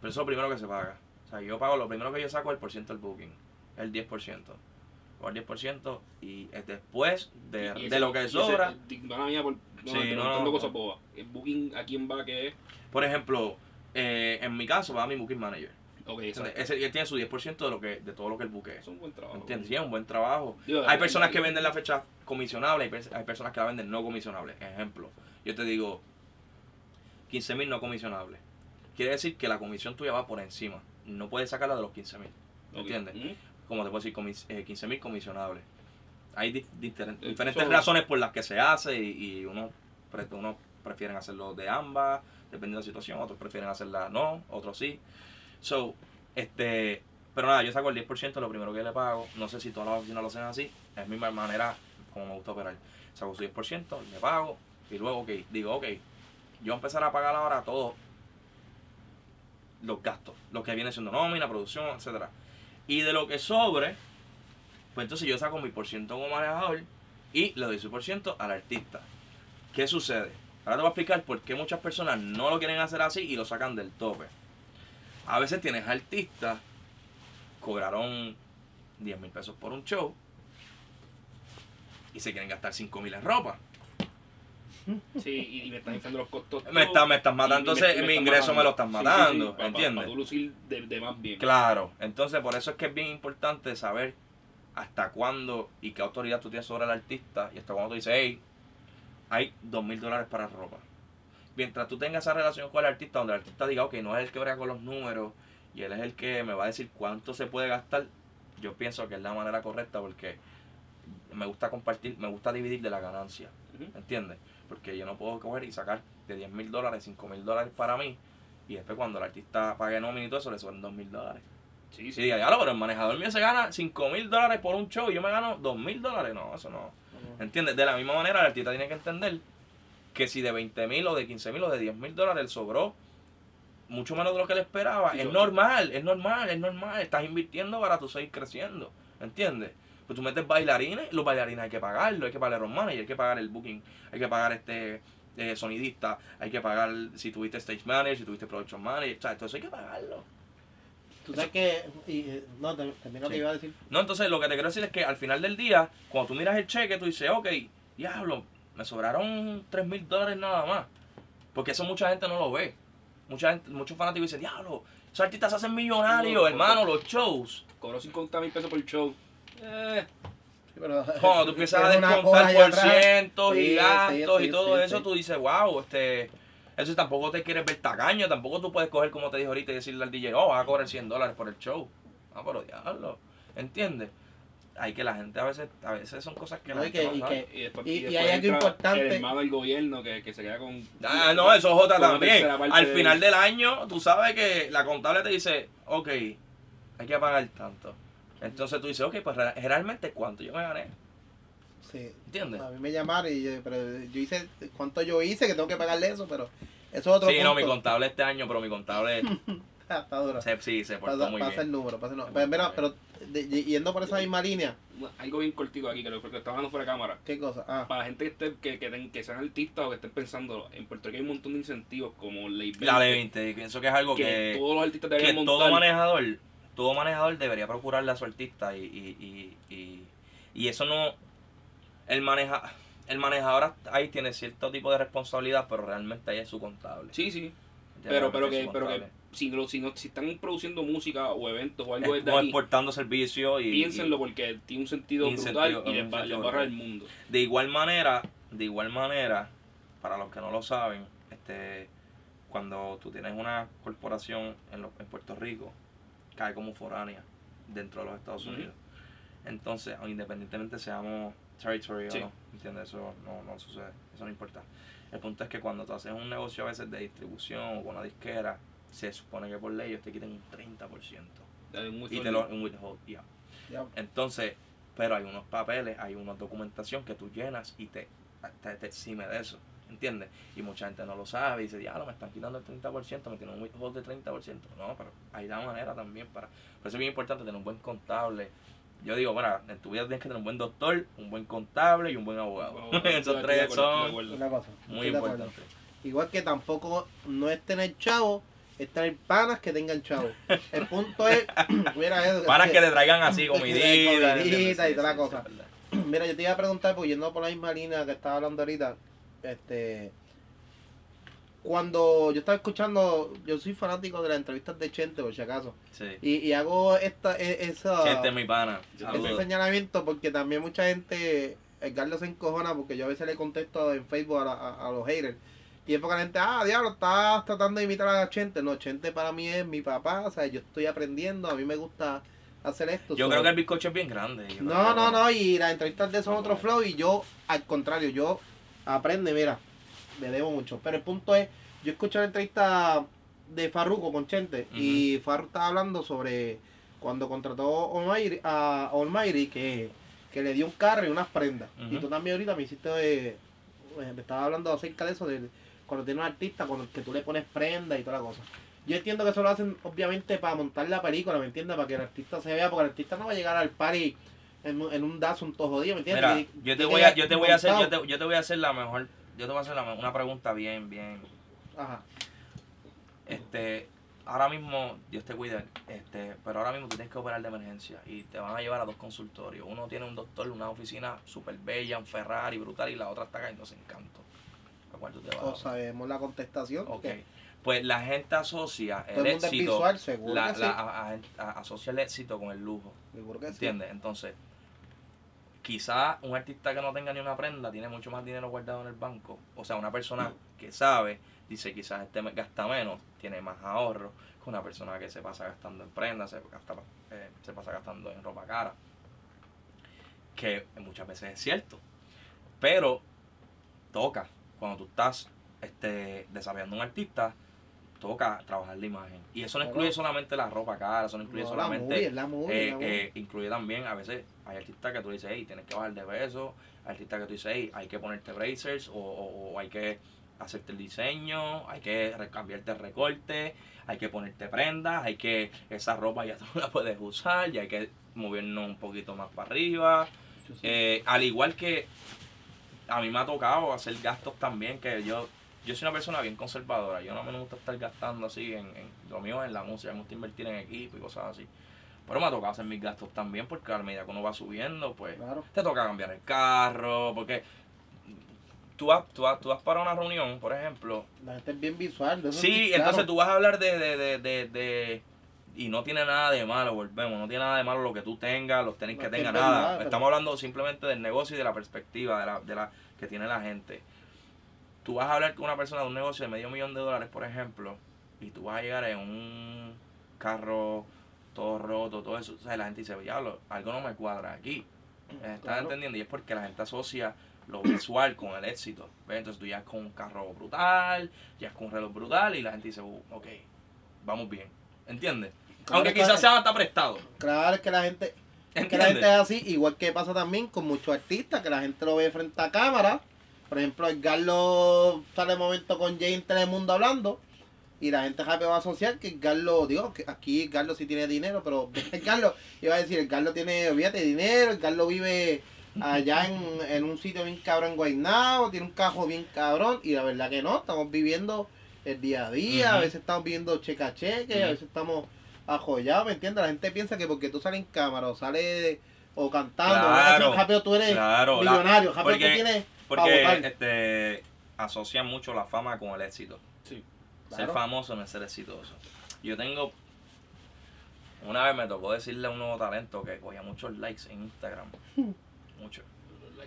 Pero eso es lo primero que se paga. O sea, yo pago, lo primero que yo saco es el por ciento del booking. El 10%. O el 10% y es después de, Y de ese- lo que sobra. di- Mala mía por no, Sí, no, no. cosas bobas. El booking, ¿a quién va? ¿Qué es? Por ejemplo, eh, en mi caso va mi booking manager. Ok, ¿Entiendes? exacto. Ese, él tiene su 10% de, lo que, de todo lo que él buquee. Es un buen trabajo. ¿Entiendes? Sí, es un buen trabajo. Hay personas que venden la fecha comisionable, hay, hay personas que la venden no comisionable. Ejemplo, yo te digo 15 mil no comisionables. Quiere decir que la comisión tuya va por encima. No puedes sacarla de los 15 mil. ¿Entiendes? Ujú. Como te puedo decir, comis- eh, 15 mil comisionables. Hay di- Eh, diferentes razones por las que se hace y, y uno, uno prefieren hacerlo de ambas, dependiendo de la situación. Otros prefieren hacerla no, otros sí. So, este, pero nada, yo saco el 10% lo primero que le pago. No sé si todas las oficinas lo hacen así. Es mi manera como me gusta operar. Saco su 10%, le pago y luego, ok, digo, ok, yo empezar a pagar ahora todos los gastos, lo que viene siendo nómina, producción, etcétera. Y de lo que sobre, pues entonces yo saco mi por ciento como manejador y le doy su por ciento al artista. ¿Qué sucede? Ahora te voy a explicar por qué muchas personas no lo quieren hacer así y lo sacan del tope. A veces tienes artistas, cobraron 10 mil pesos por un show y se quieren gastar 5 mil en ropa. Sí, y, me están inflando los costos. Me estás me estás matando, entonces mi están ingreso me lo Sí, sí, matando, sí, ¿entiendes? Para tú lucir de, de más bien. Claro, entonces por eso es que es bien importante saber hasta cuándo y qué autoridad tú tienes sobre el artista y hasta cuándo tú dices, hey, hay dos mil dólares para ropa. Mientras tú tengas esa relación con el artista, donde el artista diga, ok, no es el que brega con los números y él es el que me va a decir cuánto se puede gastar, yo pienso que es la manera correcta porque me gusta compartir, me gusta dividir de la ganancia. ¿entiendes? Porque yo no puedo coger y sacar de 10 mil dólares, 5 mil dólares para mí y después cuando el artista pague nómina y todo eso le suben 2 mil dólares. Sí, sí. diga, ya lo, pero el manejador mío se gana 5 mil dólares por un show y yo me gano 2 mil dólares. No, eso no. ¿Entiendes? De la misma manera, el artista tiene que entender que si de 20 mil o de 15 mil o de 10 mil dólares sobró mucho menos de lo que él esperaba, Sí, es yo- normal, es normal, es normal. Estás invirtiendo para tú seguir creciendo. ¿Entiendes? Pues tú metes bailarines, los bailarines hay que pagarlo, hay que pagar el manager, hay que pagar el booking, hay que pagar este eh, sonidista, hay que pagar si tuviste stage manager, si tuviste production manager, o sea, eso hay que pagarlo. Tú sabes que. Y, eh, no, te- también no te Sí. iba a decir. No, entonces lo que te quiero decir es que al final del día, cuando tú miras el cheque, tú dices, ok, diablo, me sobraron 3 mil dólares nada más. Porque eso mucha gente no lo ve. Mucha gente, muchos fanáticos dicen, diablo, esos artistas se hacen millonarios, No, hermano, los shows. Cobró 50 mil pesos por el show. Eh, pero- Cuando tú empiezas a descontar por cientos y gastos sí, y todo sí, eso, sí. tú dices, wow, este... Eso tampoco te quieres ver tacaño, tampoco tú puedes coger, como te dije ahorita, y decirle al DJ, oh, vas a cobrar 100 dólares por el show. Ah, pero diablo, ¿entiendes? Hay que la gente a veces, a veces son cosas que No, la y gente que- no y que- y después, Y- y después hay algo importante. El hermano del gobierno que, que se queda con. Ah, no, eso es una también. Al de- final del año, tú sabes que la contable te dice, ok, hay que pagar tanto. Entonces tú dices, ok, pues re- realmente cuánto yo me gané. Sí. ¿Entiendes? A mí me llamaron y yo, pero yo hice cuánto yo hice que tengo que pagarle eso, pero eso es otro Sí, no, mi punto. contable este año, pero mi contable Ah, está duro. se, sí, se portó Pasa, muy pasa el bien. número, pasa el número. Muy Pero, mira, pero de- de- yendo por esa misma línea, Algo bien cortico aquí, que lo que estaba hablando fuera de cámara. ¿qué cosa? Ah, Para la gente que, esté, que, que, ten- que sean artistas o que estén pensando, en Puerto Rico hay un montón de incentivos como Ley 20, La ley 20, pienso que es algo que, que, todos los artistas que deberían montar. todo manejador, todo manejador debería procurarle a su artista y, y, y, y, y eso no, el maneja, el manejador ahí tiene cierto tipo de responsabilidad, pero realmente ahí es su contable. Sí, sí. Pero, pero, que, pero. Si, lo- si, no, si están produciendo música o eventos o algo Es desde como ahí, exportando servicios y, piénsenlo porque tiene un sentido brutal y les va, les va el mundo. De igual manera, de igual manera, para los que no lo saben, este, cuando tú tienes una corporación en, lo- en Puerto Rico, cae como foránea dentro de los Estados. Unidos. Entonces, o independientemente seamos territory Sí. o no, ¿entiendes? Eso no, no sucede, eso no importa. El punto es que cuando tú haces un negocio a veces de distribución o con una disquera, se supone que por ley ellos te quiten un 30% Es muy y te lo un withhold, yeah. ya. Entonces, pero hay unos papeles, hay una documentación que tú llenas y te, te, te exime de eso. ¿Entiendes? Y mucha gente no lo sabe y dice, ya, me están quitando el 30%, me tienen un withhold de 30%. No, pero hay la manera también para... Por eso es bien importante tener un buen contable. Yo digo, bueno, en tu vida tienes que tener un buen doctor, un buen contable y un buen abogado. Esos tres acuerdo, son. Una muy importantes. Igual que tampoco no es tener chavo, es tener panas que tengan chavo. El punto es, mira eso. Para es que te traigan así comidita. Comidita y toda la cosa. Mira, yo te iba a preguntar, porque yendo por la misma línea que estaba hablando ahorita, este, cuando yo estaba escuchando, yo soy fanático de las entrevistas de Chente, por si acaso, Sí. y, y hago esta, e- esa, Gente, mi pana. ese señalamiento porque también mucha gente, Edgardo se encojona porque yo a veces le contesto en Facebook a, la- a- a los haters. Y es porque la gente, ah, diablo, estás tratando de imitar a Chente. No, Chente para mí es mi papá, o sea, yo estoy aprendiendo, a mí me gusta hacer esto. Yo creo que el bizcocho es bien grande. no, no, no, y las entrevistas de él son otro flow y yo, al contrario, yo aprende, mira, le debo mucho. Pero el punto es, yo escuché la entrevista de Farruko con Chente y Farruko estaba hablando sobre cuando contrató Almighty, a Almighty que, que le dio un carro y unas prendas. Y tú también ahorita me hiciste, eh, me estaba hablando acerca de eso, de cuando tiene un artista con el que tú le pones prenda y toda la cosa. Yo entiendo que eso lo hacen obviamente para montar la película, ¿me entiendes? Para que el artista se vea, porque el artista no va a llegar al party en, un- en un Datsun todo jodido, ¿me entiendes? Mira, yo te voy a, yo te voy a hacer, yo te, yo te voy a hacer la mejor, yo te voy a hacer la una pregunta bien, bien, Ajá. este, ahora mismo, Dios te cuide, este, pero ahora mismo tú tienes que operar de emergencia y te van a llevar a dos consultorios. Uno tiene un doctor, una oficina súper bella, un Ferrari brutal y la otra está cayéndose en canto. ¿A cuál tú te? O sabemos la contestación. Ok. que Pues la gente asocia el el éxito, visual, seguro la- que la- sí. a- a- a- asocia el éxito con el lujo. Seguro que sí. ¿Entiendes? Entonces, quizá un artista que no tenga ni una prenda tiene mucho más dinero guardado en el banco. O sea, una persona que sabe, dice quizás este gasta menos, tiene más ahorro que una persona que se pasa gastando en prendas, se, gasta, eh, se pasa gastando en ropa cara. Que muchas veces es cierto. Pero toca, cuando tú estás este, desarrollando un artista, toca trabajar la imagen. Y eso no incluye solamente la ropa cara, eso no incluye No, solamente... la movie, es la movie, Eh, la eh, incluye también, a veces, hay artistas que tú dices, hey, tienes que bajar de peso, hay artistas que tú dices, hey, hay que ponerte bracers, o, o- o hay que hacerte el diseño, hay que cambiarte el recorte, hay que ponerte prendas, hay que, esa ropa ya tú la puedes usar, ya hay que movernos un poquito más para arriba. Sí. Eh, al igual que a mí me ha tocado hacer gastos también, que yo yo soy una persona bien conservadora, yo no me gusta estar gastando así en, en lo mío es en la música, me gusta invertir en equipo y cosas así. Pero me ha tocado hacer mis gastos también porque a medida que uno va subiendo, pues Claro. te toca cambiar el carro, porque tú vas, tú vas, tú vas para una reunión, por ejemplo, La gente es bien visual. de eso Sí, claro. entonces tú vas a hablar de, de, de, de, de- Y no tiene nada de malo, volvemos. No tiene nada de malo lo que tú tengas, los tenis No, que es tengas, es nada. Estamos hablando simplemente del negocio y de la perspectiva de la, de la que tiene la gente. Tú vas a hablar con una persona de un negocio de medio millón de dólares, por ejemplo, y tú vas a llegar en un carro todo roto, todo eso. O sea, la gente dice, diablo, algo no me cuadra aquí. ¿Estás Claro. entendiendo? Y es porque la gente asocia lo visual con el éxito. ¿ves? Entonces tú ya con un carro brutal, ya con un reloj brutal y la gente dice, uh, ok, vamos bien. ¿Entiendes? Aunque que- quizás sea hasta prestado. Claro, es que la gente. Es que la gente es así, igual que pasa también con muchos artistas, que la gente lo ve frente a cámara. Por ejemplo, el Garlo sale un momento con Jay en Telemundo hablando. Y la gente rápido va a asociar que el Garlo, digo, que aquí el Garlo sí tiene dinero, pero el Garlo, iba a decir, el Garlo tiene, olvídate, dinero, el Garlo vive allá en, en un sitio bien cabrón en Guaynabo, tiene un cajo bien cabrón, y la verdad que no, estamos viviendo el día a día, a veces estamos viendo cheque a cheque, a veces estamos ajollados, ¿me entiendes? La gente piensa que porque tú sales en cámara o sales o cantando, Claro, ¿verdad? rápido tú eres Claro, la- millonario, rápido porque- tú tienes porque este, asocian mucho la fama con el éxito. Sí. Ser famoso no es ser exitoso. Yo tengo. Una vez me tocó decirle a un nuevo talento que cogía muchos likes en Instagram. Muchos.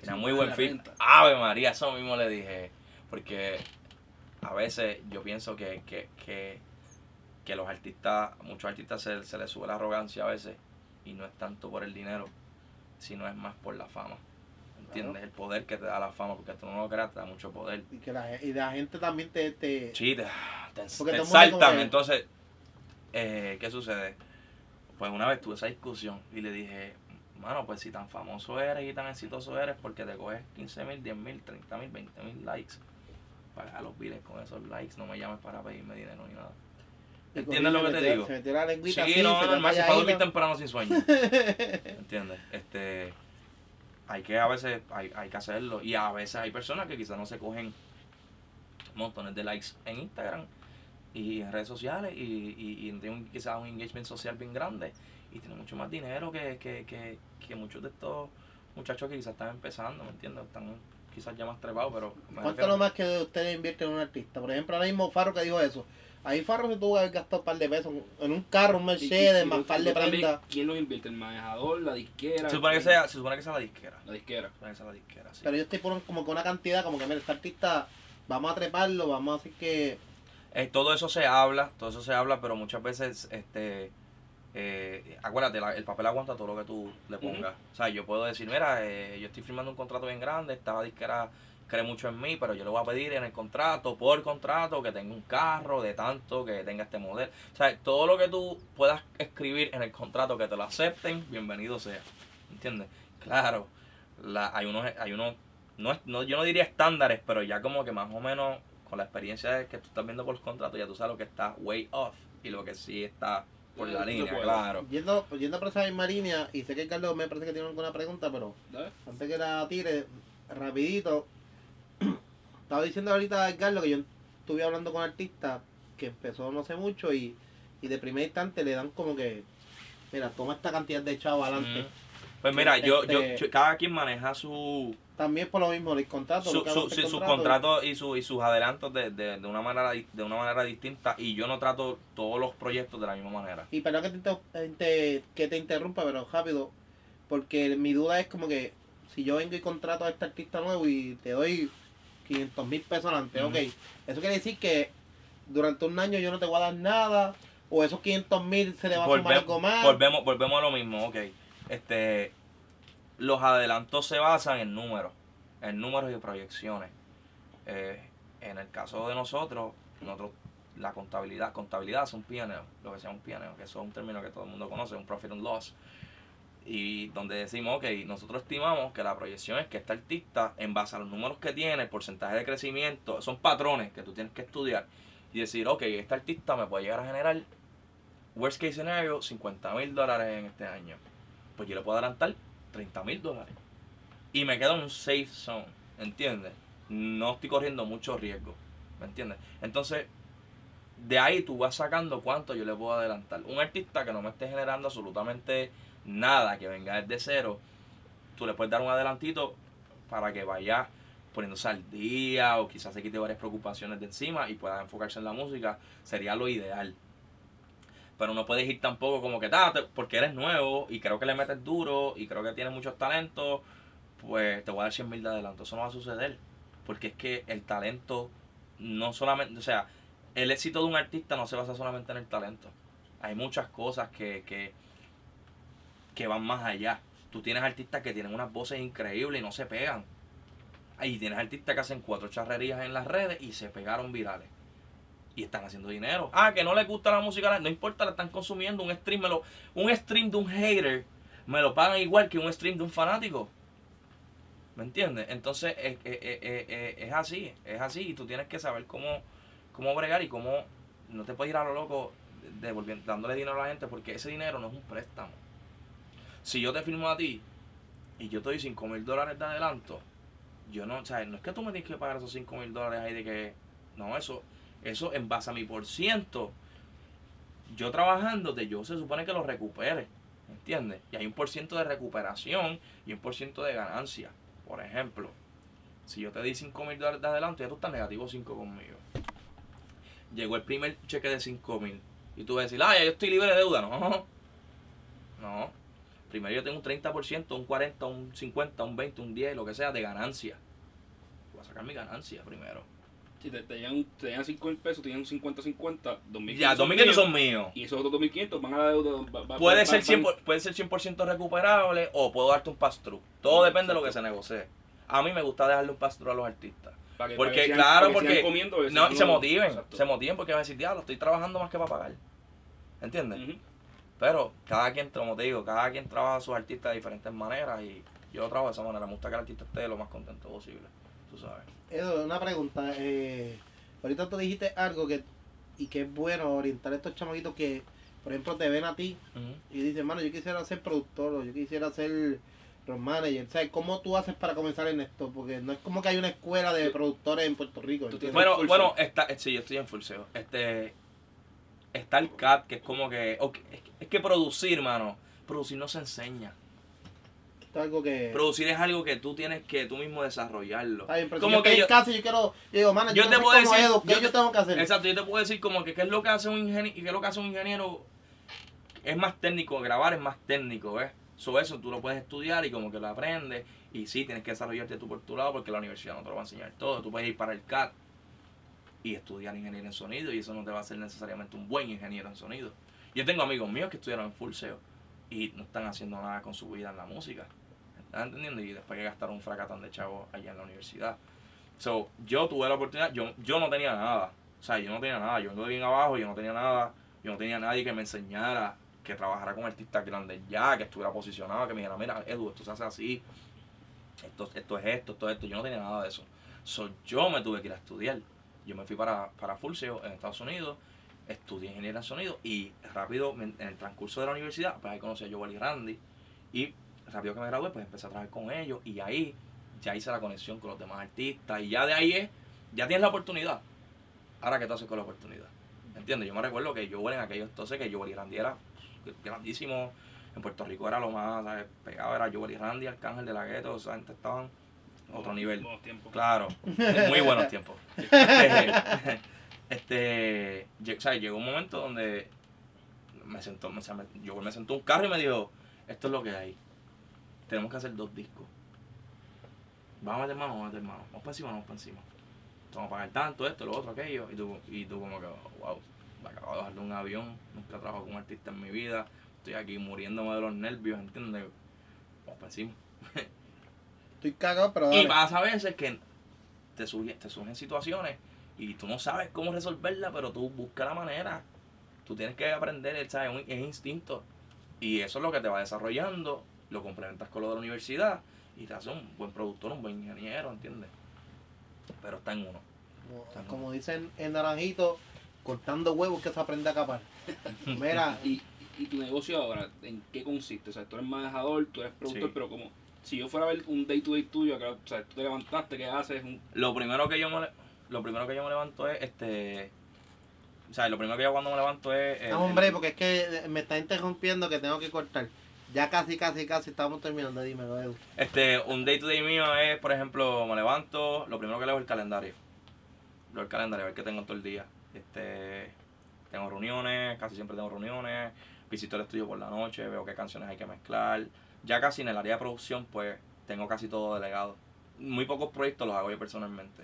Era muy buen fit. Ave María, eso mismo le dije. Porque a veces yo pienso que, que, que, que los artistas, muchos artistas se, se les sube la arrogancia a veces. Y no es tanto por el dinero, sino es más por la fama. ¿Entiendes? El poder que te da la fama, porque tú no lo creas, te da mucho poder. Y, que la, y la gente también te... te Sí, te, te, exaltan. Entonces, eh, ¿qué sucede? Pues una vez tuve esa discusión y le dije, mano, pues si tan famoso eres y tan exitoso eres, porque te coges 15 mil, 10 mil, 30 mil, 20 mil likes. Paga los biles con esos likes, no me llames para pedirme dinero ni nada. ¿Entiendes lo que te metió- digo? Se metió la lengüita Sí, así, no, no, te no, si vaya fue a ahí, dormir ¿no? temprano sin sueño. ¿Entiendes? Este, hay que a veces, hay, hay que hacerlo. Y a veces hay personas que quizás no se cogen montones de likes en Instagram y en redes sociales y, y, y tienen quizás un engagement social bien grande y tienen mucho más dinero que, que, que, que muchos de estos muchachos que quizás están empezando, ¿me entiendes? Están quizás ya más trepados, pero... ¿Cuánto lo más que ustedes invierten en un artista? Por ejemplo, ahora mismo Farro que dijo eso. Ahí Farro se tuvo que haber gastado un par de pesos en un carro, un Mercedes, más un par de prendas. ¿Quién los invierte? ¿El manejador? ¿La disquera? Se supone que sea, se supone que sea la disquera. La disquera. Se supone que sea la disquera, sí. Pero yo estoy por como con una cantidad, como que mira, este artista, vamos a treparlo, vamos a hacer que... Eh, todo eso se habla, todo eso se habla, pero muchas veces, este, eh, acuérdate, la- el papel aguanta todo lo que tú le pongas. O sea, yo puedo decir, mira, eh, yo estoy firmando un contrato bien grande, esta disquera cree mucho en mí, pero yo le voy a pedir en el contrato, por contrato, que tenga un carro de tanto, que tenga este modelo. O sea, todo lo que tú puedas escribir en el contrato que te lo acepten, bienvenido sea. ¿Entiendes? Claro, la, hay unos, hay unos, no, es- no, yo no diría estándares, pero ya como que más o menos con la experiencia que tú estás viendo por los contratos, ya tú sabes lo que está way off y lo que sí está por la Eh, línea, claro. Yendo, yendo por esa misma línea, y sé que Carlos me parece que tiene alguna pregunta, pero antes que la tire, rapidito. Estaba diciendo ahorita Carlos que yo estuve hablando con un artista que empezó no sé mucho y y de primer instante le dan como que, mira, toma esta cantidad de chavos adelante. Pues mira, yo, yo, Este- yo- cada quien maneja su, También por lo mismo, el contrato. su, sí, sus contrato. contratos y, su, y sus adelantos de, de, de una manera de una manera distinta y yo no trato todos los proyectos de la misma manera. Y perdón que te, inter- te- que te interrumpa, pero rápido, porque mi duda es como que si yo vengo y contrato a este artista nuevo y te doy 500 mil pesos adelante, Ujú. ok, eso quiere decir que durante un año yo no te voy a dar nada, o esos 500 mil se le va a sumar algo más. volvemos, volvemos a lo mismo, ok. Este, los adelantos se basan en números, en números y proyecciones. Eh, en el caso de nosotros, nosotros la contabilidad, contabilidad es un P&L, lo que sea un P&L, que eso es un término que todo el mundo conoce, un profit and loss. Y donde decimos, ok, nosotros estimamos que la proyección es que este artista, en base a los números que tiene, el porcentaje de crecimiento, son patrones que tú tienes que estudiar y decir, ok, este artista me puede llegar a generar worst case scenario, 50 mil dólares en este año. Pues yo le puedo adelantar 30 mil dólares. Y me quedo en un safe zone, ¿entiendes? No estoy corriendo mucho riesgo, ¿me entiendes? Entonces, de ahí tú vas sacando cuánto yo le puedo adelantar. Un artista que no me esté generando absolutamente nada, que venga desde cero, tú le puedes dar un adelantito para que vaya poniéndose al día o quizás se quite varias preocupaciones de encima y pueda enfocarse en la música, sería lo ideal pero no puedes ir tampoco como que "Ah, porque eres nuevo y creo que le metes duro y creo que tienes muchos talentos, pues te voy a dar 100 mil de adelanto. Eso no va a suceder, porque es que el talento no solamente, o sea, el éxito de un artista no se basa solamente en el talento. Hay muchas cosas que, que, que van más allá. Tú tienes artistas que tienen unas voces increíbles y no se pegan. Ahí tienes artistas que hacen cuatro charrerías en las redes y se pegaron virales y están haciendo dinero. Ah, que no les gusta la música, no importa, la están consumiendo. Un stream, un stream de un hater me lo pagan igual que un stream de un fanático. ¿Me entiendes? Entonces es, es- es- es- es así, es así. Y tú tienes que saber cómo, cómo bregar y cómo no te puedes ir a lo loco devolviendo, dándole dinero a la gente porque ese dinero no es un préstamo. Si yo te firmo a ti y yo te doy 5 mil dólares de adelanto, yo no, o sea, no es que tú me tienes que pagar esos 5 mil dólares ahí de que, no, eso, eso en base a mi por ciento, yo trabajando de yo se supone que lo recupere, ¿entiendes? Y hay un por ciento de recuperación y un por ciento de ganancia. Por ejemplo, si yo te di 5 mil dólares de adelanto, ya tú estás negativo 5 conmigo. Llegó el primer cheque de 5 mil. Y tú vas a decir, ah, ya yo estoy libre de deuda. No, no. Primero yo tengo un 30%, un 40%, un 50%, un 20%, un 10%, lo que sea, de ganancia. Voy a sacar mi ganancia primero. Si te, te llegan, te llegan 5 mil pesos, te llegan un 50-50, 2.500 Ya, 2.500 son míos. Y esos otros 2.500 van a la deuda. va- Puede va- ser, van- 100, por- puede ser 100% recuperable o puedo darte un pass-through. Todo depende de lo que se negocie. A mí me gusta darle un pass-through a los artistas. para que- porque, para que sigan- claro, para que porque- comiendo, No, y se motiven, Exacto. se motiven porque van a decir, diablo, estoy trabajando más que para pagar. ¿Entiendes? Ujú. Pero cada quien, como te digo, cada quien trabaja a sus artistas de diferentes maneras y yo trabajo de esa manera. Me gusta que el artista esté lo más contento posible, tú sabes. Edu, una pregunta. Eh, ahorita tú dijiste algo que y que es bueno orientar a estos chamaquitos que, por ejemplo, te ven a ti y dicen, mano, yo quisiera ser productor o yo quisiera ser road manager. ¿Sabes cómo tú haces para comenzar en esto? Porque no es como que hay una escuela de productores en Puerto Rico. Bueno, bueno, está, eh, sí, yo estoy en full SEO. Este, está el CAT, que es como que, ok, es, que- es que producir, mano, producir no se enseña. Es algo que... Producir es algo que tú tienes que tú mismo desarrollarlo. Como yo que yo, y yo quiero... Yo digo, Yo yo, te puedo decir- Edu, ¿qué yo yo, te- tengo que hacer? exacto, yo te puedo decir como que qué es lo que hace un ingeniero, qué es lo que hace un ingeniero, es más técnico, grabar es más técnico, ¿ves? So, eso tú lo puedes estudiar y como que lo aprendes. Y sí, tienes que desarrollarte tú por tu lado porque la universidad no te lo va a enseñar todo. Tú puedes ir para el CAT y estudiar ingeniería en sonido y eso no te va a hacer necesariamente un buen ingeniero en sonido. Yo tengo amigos míos que estudiaron en full SEO y no están haciendo nada con su vida en la música. ¿Estás entendiendo? Y después que gastaron un fracatán de chavos allá en la universidad. So, yo tuve la oportunidad, yo, yo no tenía nada. O sea, yo no tenía nada. Yo vengo de bien abajo, yo no tenía nada. Yo no tenía nadie que me enseñara, que trabajara con artistas grandes ya, que estuviera posicionado, que me dijera, mira, Edu, esto se hace así. Esto, esto es esto, esto es esto. Yo no tenía nada de eso. So, yo me tuve que ir a estudiar. Yo me fui para, para Full SEO en Estados Unidos, estudié ingeniería en sonido y rápido, en el transcurso de la universidad, pues ahí conocí a Joel y Randy. Y rápido que me gradué, pues empecé a trabajar con ellos y ahí ya hice la conexión con los demás artistas y ya de ahí es, ya tienes la oportunidad. Ahora, ¿qué tú haces con la oportunidad? ¿Entiendes? Yo me recuerdo que Joel en aquellos entonces, que Joel y Randy era grandísimo. En Puerto Rico era lo más pegado, era Joel y Randy, Arcángel de la Gueto, esa gente estaban otro nivel. Buenos tiempos. Claro, muy buenos tiempos. Este, este, o sea, llegó un momento donde me sentó, o sea, me- yo me sentó un carro y me dijo, esto es lo que hay. Tenemos que hacer dos discos. Vamos a meter mano, vamos a meter mano. Vamos para encima, vamos para encima. Vamos a pagar tanto, esto, lo otro, aquello. Y tú, y tú como que, wow, me acabo de bajar de un avión, nunca trabajo con un artista en mi vida. Estoy aquí muriéndome de los nervios, ¿entiendes? Vamos para encima. Estoy cagado, pero Y pasa a veces que te, surgen- te surgen situaciones y tú no sabes cómo resolverla, pero tú buscas la manera. Tú tienes que aprender, ¿sabes? Un- Es instinto. Y eso es lo que te va desarrollando, lo complementas con lo de la universidad y te hace un buen productor, un buen ingeniero, ¿entiendes? Pero está en uno. Como, como dicen en Naranjito, cortando huevos que se aprende a capar. Mira, Y, y tu negocio ahora, ¿en qué consiste? O sea, tú eres manejador, tú eres productor, Sí. pero como si yo fuera a ver un day to day tuyo, acá, o sea, tú te levantaste, ¿qué haces? Un, Lo primero que yo me, lo primero que yo me levanto es este. O sea, lo primero que yo cuando me levanto es. el- no, hombre, porque es que me está interrumpiendo que tengo que cortar. Ya casi, casi, casi estamos terminando. Dímelo, Edu. Este, un day to day mío es, por ejemplo, me levanto, lo primero que leo es el calendario. Leo el calendario, a ver qué tengo todo el día. Este, tengo reuniones, casi siempre tengo reuniones, visito el estudio por la noche, veo qué canciones hay que mezclar. Ya casi en el área de producción, pues, tengo casi todo delegado. Muy pocos proyectos los hago yo personalmente.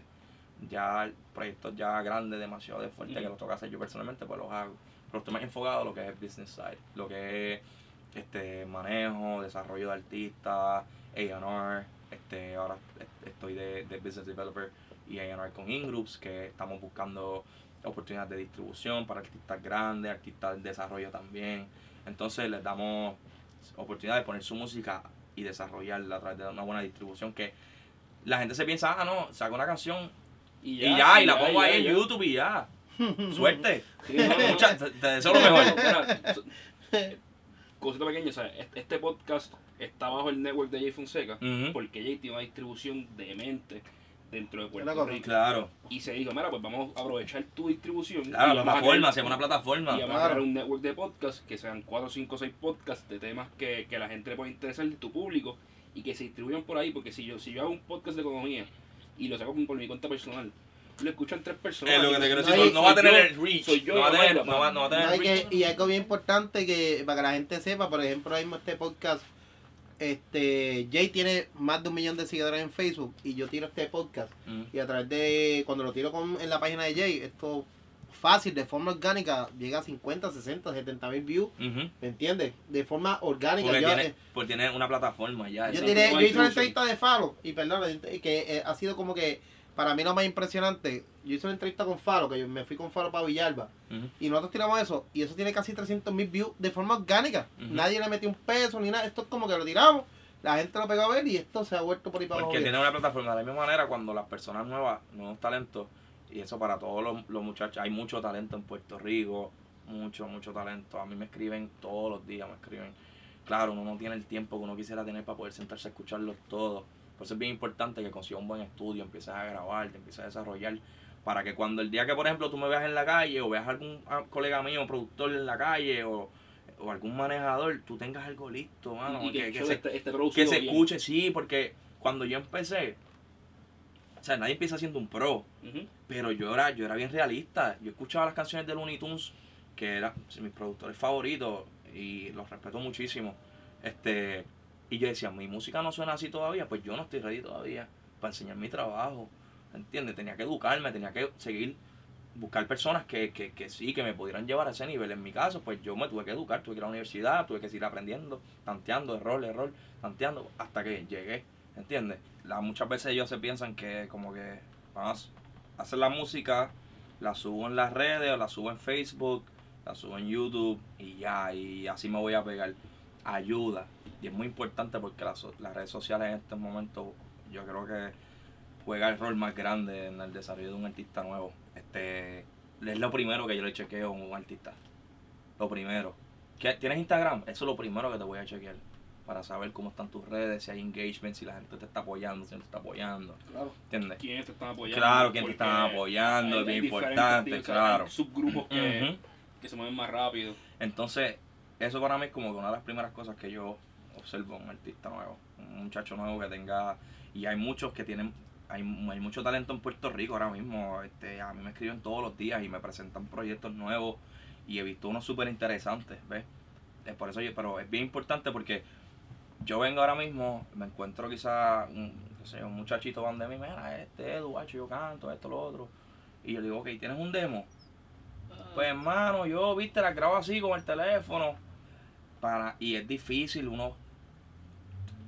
Ya proyectos ya grandes, demasiado de fuerte, Ujú. que los toca hacer yo personalmente, pues los hago. Pero estoy más enfocado en lo que es el business side, lo que es este manejo, desarrollo de artistas, A&R, este ahora est- estoy de, de business developer y A&R con Ingroups que estamos buscando oportunidades de distribución para artistas grandes, artistas de desarrollo también. Entonces les damos oportunidad de poner su música y desarrollarla a través de una buena distribución que la gente se piensa, ah no, saco una canción y y ya, y la pongo ya, ahí en. YouTube y ya. Suerte. Sí, no, no, no. Mucha- te, te deseo lo mejor. Mira, Cosita pequeña, o sea, este, podcast está bajo el network de Jay Fonseca, porque Jay tiene una distribución demente dentro de Puerto. Rico. Claro, Y se dijo, mira, pues vamos a aprovechar tu distribución. claro, y la vamos a plataforma, hacemos una plataforma. Y vamos a crear un network de podcasts que sean 4, 5, 6 podcasts de temas que, que la gente le puede interesar de tu público y que se distribuyan por ahí. Porque si yo, si yo hago un podcast de economía y lo saco por, mi cuenta personal, lo escuchan tres personas. Es lo que te quiero No, decir, no, no va a tener yo, el reach, soy yo, no va a tener, no va, no va a tener No, el y, reach. que- y algo bien importante que para que la gente sepa, por ejemplo, ahora mismo este podcast, este Jay tiene más de un millón de seguidores en Facebook y yo tiro este podcast Mm. y a través de cuando lo tiro con, en la página de Jay, esto fácil, de forma orgánica, llega a 50, 60, 70 mil views. ¿me entiendes? De forma orgánica. Porque Yo, tiene, eh, porque tiene una plataforma ya. yo, no yo hice una entrevista de Falo y perdón, que eh, ha sido como que para mí lo más impresionante. Yo hice una entrevista con Falo, que yo me fui con Falo para Villalba. Y nosotros tiramos eso, y eso tiene casi 300 mil views de forma orgánica. Nadie le metió un peso ni nada. Esto es como que lo tiramos, la gente lo pegó a ver y esto se ha vuelto por ahí para abajo. Porque tiene una plataforma de la misma manera cuando las personas nuevas, nuevos talentos, y eso para todos los, los muchachos, hay mucho talento en Puerto Rico, mucho, mucho talento. A mí me escriben todos los días, me escriben. Claro, uno no tiene el tiempo que uno quisiera tener para poder sentarse a escucharlos todos. Por eso es bien importante que consigas un buen estudio, empieces a grabar, te empieces a desarrollar, para que cuando el día que, por ejemplo, tú me veas en la calle o veas a algún ah, colega mío, productor en la calle o, o algún manejador, tú tengas algo listo, mano. y que, que- se- que escuche, sí, porque cuando yo empecé, o sea, nadie empieza siendo un pro, pero yo era, yo era bien realista. Yo escuchaba las canciones de Looney Tunes, que eran mis productores favoritos, y los respeto muchísimo. Este, y yo decía, mi música no suena así todavía, pues yo no estoy ready todavía para enseñar mi trabajo. ¿Entiendes? Tenía que educarme, tenía que seguir, buscar personas que, que, que sí, que me pudieran llevar a ese nivel. En mi caso, pues yo me tuve que educar, tuve que ir a la universidad, tuve que seguir aprendiendo, tanteando, error, error, tanteando, hasta que llegué. ¿Entiendes? La, muchas veces ellos se piensan que como que van a hacer la música, la subo en las redes o la subo en Facebook, la subo en YouTube y ya, y así me voy a pegar. Ayuda. Y es muy importante porque las, las redes sociales en este momento yo creo que juega el rol más grande en el desarrollo de un artista nuevo. Este es lo primero que yo le chequeo a un artista. Lo primero. ¿Qué- ¿Tienes Instagram? Eso es lo primero que te voy a chequear. Para saber cómo están tus redes, si hay engagement, si la gente te está apoyando, si no te está apoyando. Claro. ¿Entiendes? ¿Quiénes te están apoyando? Claro, quién te Porque está apoyando, hay- es bien importante, tipos, o sea, claro. hay subgrupos que, que se mueven más rápido. Entonces, eso para mí es como que una de las primeras cosas que yo observo en un artista nuevo, un muchacho nuevo que tenga, y hay muchos que tienen, hay, hay mucho talento en Puerto Rico ahora mismo, este, a mí me escriben todos los días y me presentan proyectos nuevos y he visto unos súper interesantes, ¿ves? Es por eso yo, pero es bien importante porque yo vengo ahora mismo, me encuentro quizá un, qué sé un muchachito van de mí, mira, este Edu, guacho, yo canto, esto, lo otro, y yo digo, ok, ¿tienes un demo? Pues hermano, yo viste la grabo así con el teléfono. Para, y es difícil uno,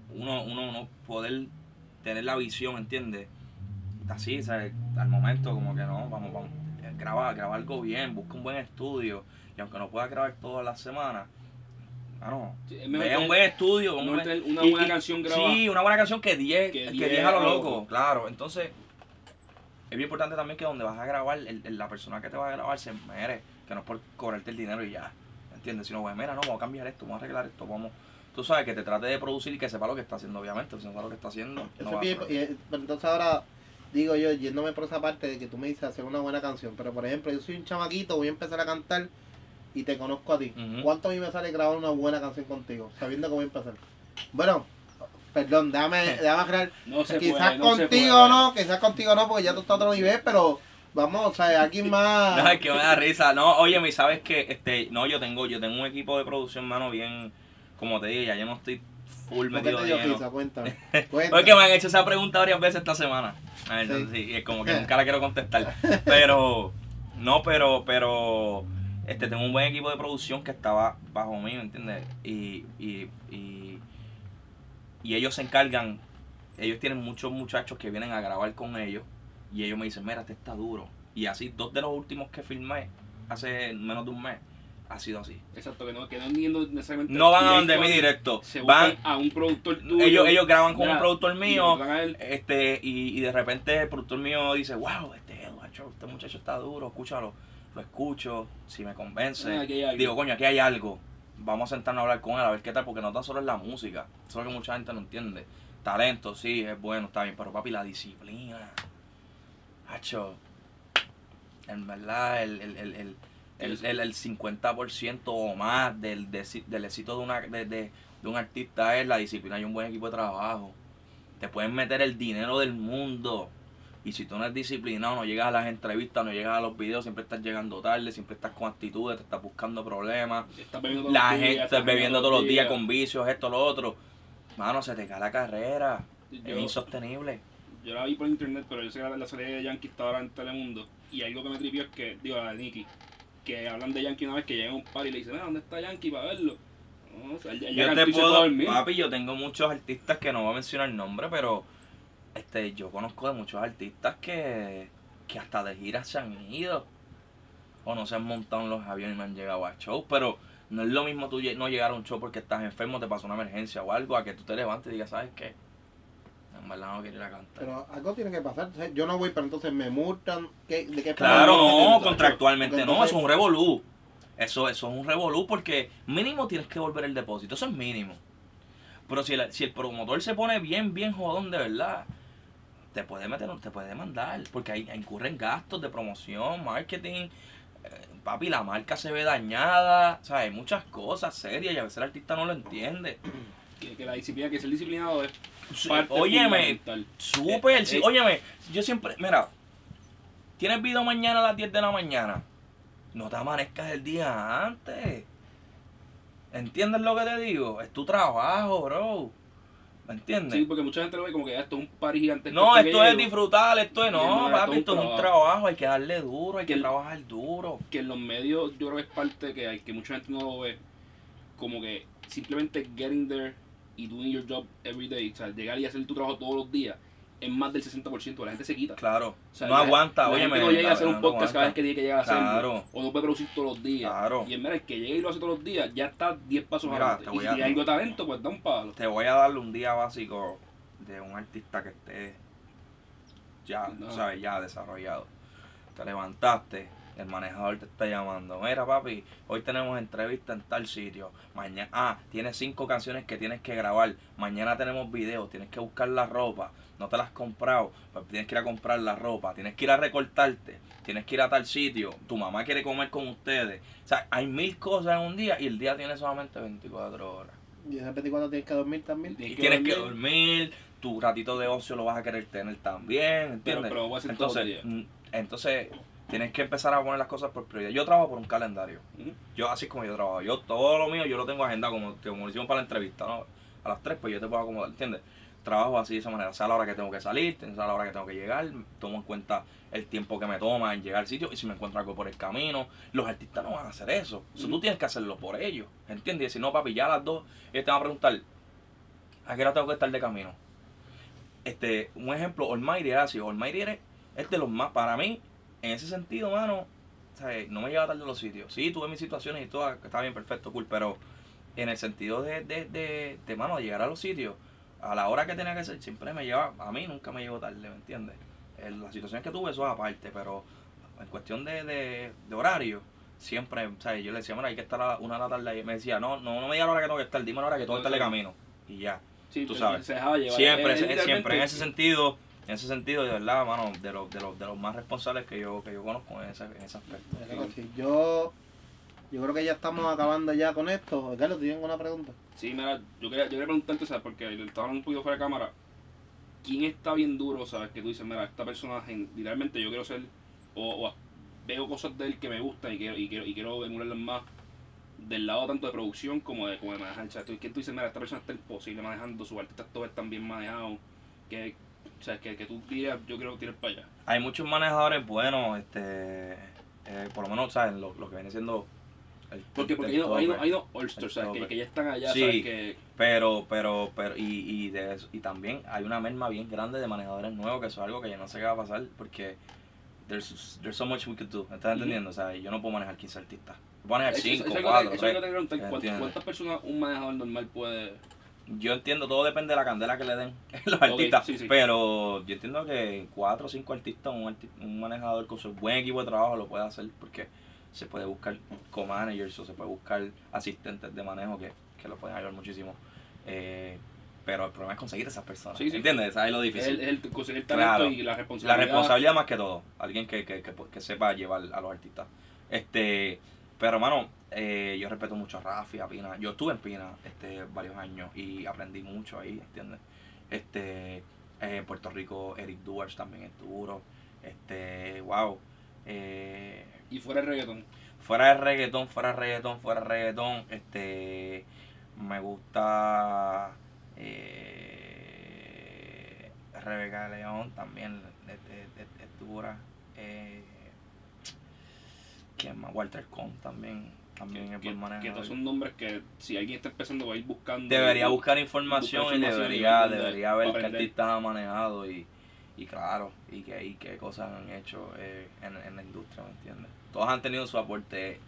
uno, uno, uno poder tener la visión, ¿entiendes? Así, sea, al momento como que no, vamos, vamos, eh, graba, graba algo bien, busca un buen estudio. Y aunque no pueda grabar todas las semanas, mano, Sí, es mejor un buen estudio. un buen- una buena y- canción grabada. Sí, una buena canción que 10 Que que 10 10 a lo loco, loco. claro. Entonces, es bien importante también que donde vas a grabar, el- el- la persona que te va a grabar se mere, que no es por cobrarte el dinero y ya. ¿Entiendes? Sino, pues, mira, no, vamos a cambiar esto, vamos a arreglar esto, vamos. Tú sabes que te trate de producir y que sepa lo que está haciendo, obviamente. Si no sabe lo que está haciendo, Eso no es va bien- y, pero entonces ahora digo yo, yéndome por esa parte de que tú me dices hacer una buena canción, pero por ejemplo, yo soy un chamaquito, voy a empezar a cantar y te conozco a ti. ¿Cuánto a mí me sale grabar una buena canción contigo, sabiendo a empezar? Bueno, perdón, déjame, déjame aclarar. No se Quizás puede, no contigo no, quizás contigo no, porque ya tú estás a otro nivel, pero vamos, o sea, alguien más. No, es que me da risa. No, oye, mi sabes que este, no, yo tengo, yo tengo un equipo de producción, mano, bien, como te dije, ya yo no estoy full ¿Por qué metido te de dio risa? Cuéntame. Porque me han hecho esa pregunta varias veces esta semana. A ver, Sí. entonces, sí, es como que nunca la quiero contestar. Pero, no, pero, pero, este, tengo un buen equipo de producción que estaba bajo mí, ¿me entiendes? Y, y, y, y ellos se encargan, ellos tienen muchos muchachos que vienen a grabar con ellos y ellos me dicen, mira, este está duro. Y así, dos de los últimos que filmé hace menos de un mes, ha sido así. Exacto, que no, que no necesariamente. No van a donde mí a- directo, Se van, a un productor tuyo. ellos, ellos graban con Mira, un productor y mío, él. este y, y de repente el productor mío dice wow este este muchacho está duro escúchalo lo escucho si me convence. Ah, digo coño aquí hay algo. Vamos a sentarnos a hablar con él a ver qué tal porque no tan solo es la música eso es lo que mucha gente no entiende. Talento sí es bueno está bien pero papi la disciplina. Hacho en verdad el el, el, el el, el, el 50% o más del, del, del éxito de, una, de, de, de un artista es la disciplina y un buen equipo de trabajo. Te pueden meter el dinero del mundo. Y si tú no eres disciplinado, no llegas a las entrevistas, no llegas a los videos, siempre estás llegando tarde, siempre estás con actitudes, te estás buscando problemas. Estás bebiendo todos La los días, gente estás bebiendo todos los días con vicios, esto, lo otro. Mano, se te cae la carrera. Yo, Es insostenible. yo la vi por internet, pero yo sé que la, la serie de Yankee estaba ahora en Telemundo. Y algo que me tripió es que, digo, la de Nicky, que hablan de Yankee una vez que llega a un par y le dicen, "Ah, ¿dónde está Yankee para verlo? No, o sea, él- él Yo te puedo, dormir. papi, yo tengo muchos artistas que no voy a mencionar el nombre, pero este, yo conozco de muchos artistas que, que hasta de giras se han ido. O no se han montado en los aviones y no han llegado a shows, pero no es lo mismo tú no llegar a un show porque estás enfermo, te pasó una emergencia o algo, a que tú te levantes y digas, ¿sabes qué? En verdad no quiero ir a cantar. Pero algo tiene que pasar. Yo no voy, pero entonces me multan. ¿Qué, ¿De qué Claro, no, contractualmente no, eso es un revolú. Eso, eso es un revolú porque mínimo tienes que volver el depósito, eso es mínimo. Pero si el, si el promotor se pone bien, bien jodón de verdad, te puede meter, te puede demandar, porque ahí incurren gastos de promoción, marketing. eh, papi, la marca se ve dañada, o sea, hay muchas cosas serias y a veces el artista no lo entiende. Que, que la disciplina, que ser disciplinado es parte óyeme. Súper, Eh, sí. eh. Óyeme, yo siempre, mira, tienes video mañana a las 10 de la mañana. No te amanezcas el día antes. ¿Entiendes lo que te digo? Es tu trabajo, bro. ¿Me entiendes? Sí, porque mucha gente lo ve como que esto es un party gigante. no, esto es disfrutar, esto es no, papi, es un esto es un trabajo. trabajo, hay que darle duro, hay que Que el- trabajar duro. que en los medios yo creo que es parte que hay que mucha gente no lo ve como que simplemente getting there y doing your job every day o sea llegar y hacer tu trabajo todos los días es más del 60% la gente se quita Claro, O sea, no la- aguanta, oye, no llega a hacer un podcast cada vez que tiene que llegar a hacerlo Claro. o no puede producir todos los días Claro. y en verdad el que llega y lo hace todos los días ya está 10 pasos Mira, adelante te y si tiene algo de talento pues da un palo Te voy a darle un día básico de un artista que esté ya, No. ¿sabes? Ya desarrollado. Te levantaste, el manejador te está llamando. Mira, papi, hoy tenemos entrevista en tal sitio. Mañana, ah, tienes cinco canciones que tienes que grabar. Mañana tenemos videos, tienes que buscar la ropa. No te las has comprado, pues tienes que ir a comprar la ropa. Tienes que ir a recortarte. Tienes que ir a tal sitio. Tu mamá quiere comer con ustedes. O sea, hay mil cosas en un día y el día tiene solamente 24 horas. Y esas 24 tienes que dormir también. Tienes Y que tienes que dormir. dormir, tu ratito de ocio lo vas a querer tener también, Pero, ¿entiendes? pero voy a hacer todo entonces, el día. mm, entonces tienes que empezar a poner las cosas por prioridad. Yo trabajo por un calendario. Yo así es como yo trabajo. Yo todo lo mío yo lo tengo agenda como, como lo hicimos para la entrevista, ¿no? A las 3 pues yo te puedo acomodar, ¿entiendes? Trabajo así de esa manera, sea la hora que tengo que salir, sea la hora que tengo que llegar, tomo en cuenta el tiempo que me toma en llegar al sitio y si me encuentro algo por el camino. Los artistas no van a hacer eso. Tú tienes que hacerlo por ellos, ¿entiendes? Y si no, papi, ya a las 2 ellos te van a preguntar, ¿a qué hora tengo que estar de camino? Este, un ejemplo, Almighty era así, Almighty era- es de los más, para mí, en ese sentido, mano, ¿sabes? no me lleva tarde a los sitios. Sí, tuve mis situaciones y todo, está bien, perfecto, cool, pero en el sentido de, de, de, de, mano, de llegar a los sitios, a la hora que tenía que ser, siempre me lleva, a mí nunca me llegó tarde, ¿me entiendes? En las situaciones que tuve, eso es aparte, pero en cuestión de, de, de horario, siempre, ¿sabes? Yo le decía, mira, hay que estar a una de la tarde, y me decía, no, no, no me diga la hora que tengo que estar, dime la hora que tengo que estar de camino, y ya. Sí, tú sabes. Se dejaba llevar. Siempre, Es es- literalmente- siempre en ese sentido, en ese sentido, de verdad, mano, de los, de los, de los más responsables que yo, que yo conozco en ese, en ese aspecto. Claro que sí. Yo, yo creo que ya estamos acabando ya con esto. Carlos, ¿te tienen una pregunta? Sí, mira, yo quería, yo quería preguntarte, ¿sabes? Porque le estaba hablando un poquito fuera de cámara. ¿Quién está bien duro, sabes? Que tú dices, mira, esta persona, literalmente yo quiero ser, o, o veo cosas de él que me gustan y quiero, y quiero, y quiero emularlas más del lado tanto de producción como de, como de manejar. O sea, tú, ¿quién tú dices, mira, esta persona está imposible manejando, sus artistas todos están bien manejados, que, o sea, que, que tú dirías, yo quiero tirar para allá. Hay muchos manejadores buenos, este, eh, por lo menos, ¿sabes? Lo, lo que viene siendo... el- Porque, porque el hay unos hay El ¿sabes? Que, que ya están allá, Sí. ¿sabes? Que, Pero, pero, pero, y, y, de eso- y también hay una merma bien grande de manejadores nuevos, que eso es algo que yo no sé qué va a pasar, porque there's, there's so much we could do, ¿me estás entendiendo? O sea, yo no puedo manejar 15 artistas. Puedo manejar Eso- eso 5, es algo que- 4, eso es 3. algo que te pregunto, ¿cuántas- ¿entiendes? ¿Cuántas personas un manejador normal puede...? Yo entiendo, todo depende de la candela que le den los artistas. sí, sí. Pero yo entiendo que cuatro o cinco artistas, un, arti- un manejador con su buen equipo de trabajo lo puede hacer porque se puede buscar co-managers o se puede buscar asistentes de manejo que, que lo pueden ayudar muchísimo. Eh, pero el problema es conseguir esas personas. Sí. ¿Entiendes? Esa es lo difícil. el, el conseguir talento Claro. y la La responsabilidad. responsabilidad más que todo. Alguien que, que, que, que sepa llevar a los artistas. Este, pero hermano, eh, yo respeto mucho a Rafi, a Pina. Yo estuve en Pina este, varios años y aprendí mucho ahí, ¿entiendes? Este, eh, en Puerto Rico, Eric Duars también es duro. Este, wow. Eh, Y fuera el reggaetón. fuera de reggaetón, fuera de reggaetón, fuera de reggaetón, este, me gusta eh, Rebeca León también, es dura. Eh, ¿Quién más? Walter Con también, también es que, buen que son nombres que si alguien está empezando va a ir buscando. Debería buscar información buscar y información y debería, debería ver qué artistas ha manejado y, y claro, y qué, y qué cosas han hecho eh, en, en la industria, ¿me entiendes? Todos han tenido su aporte,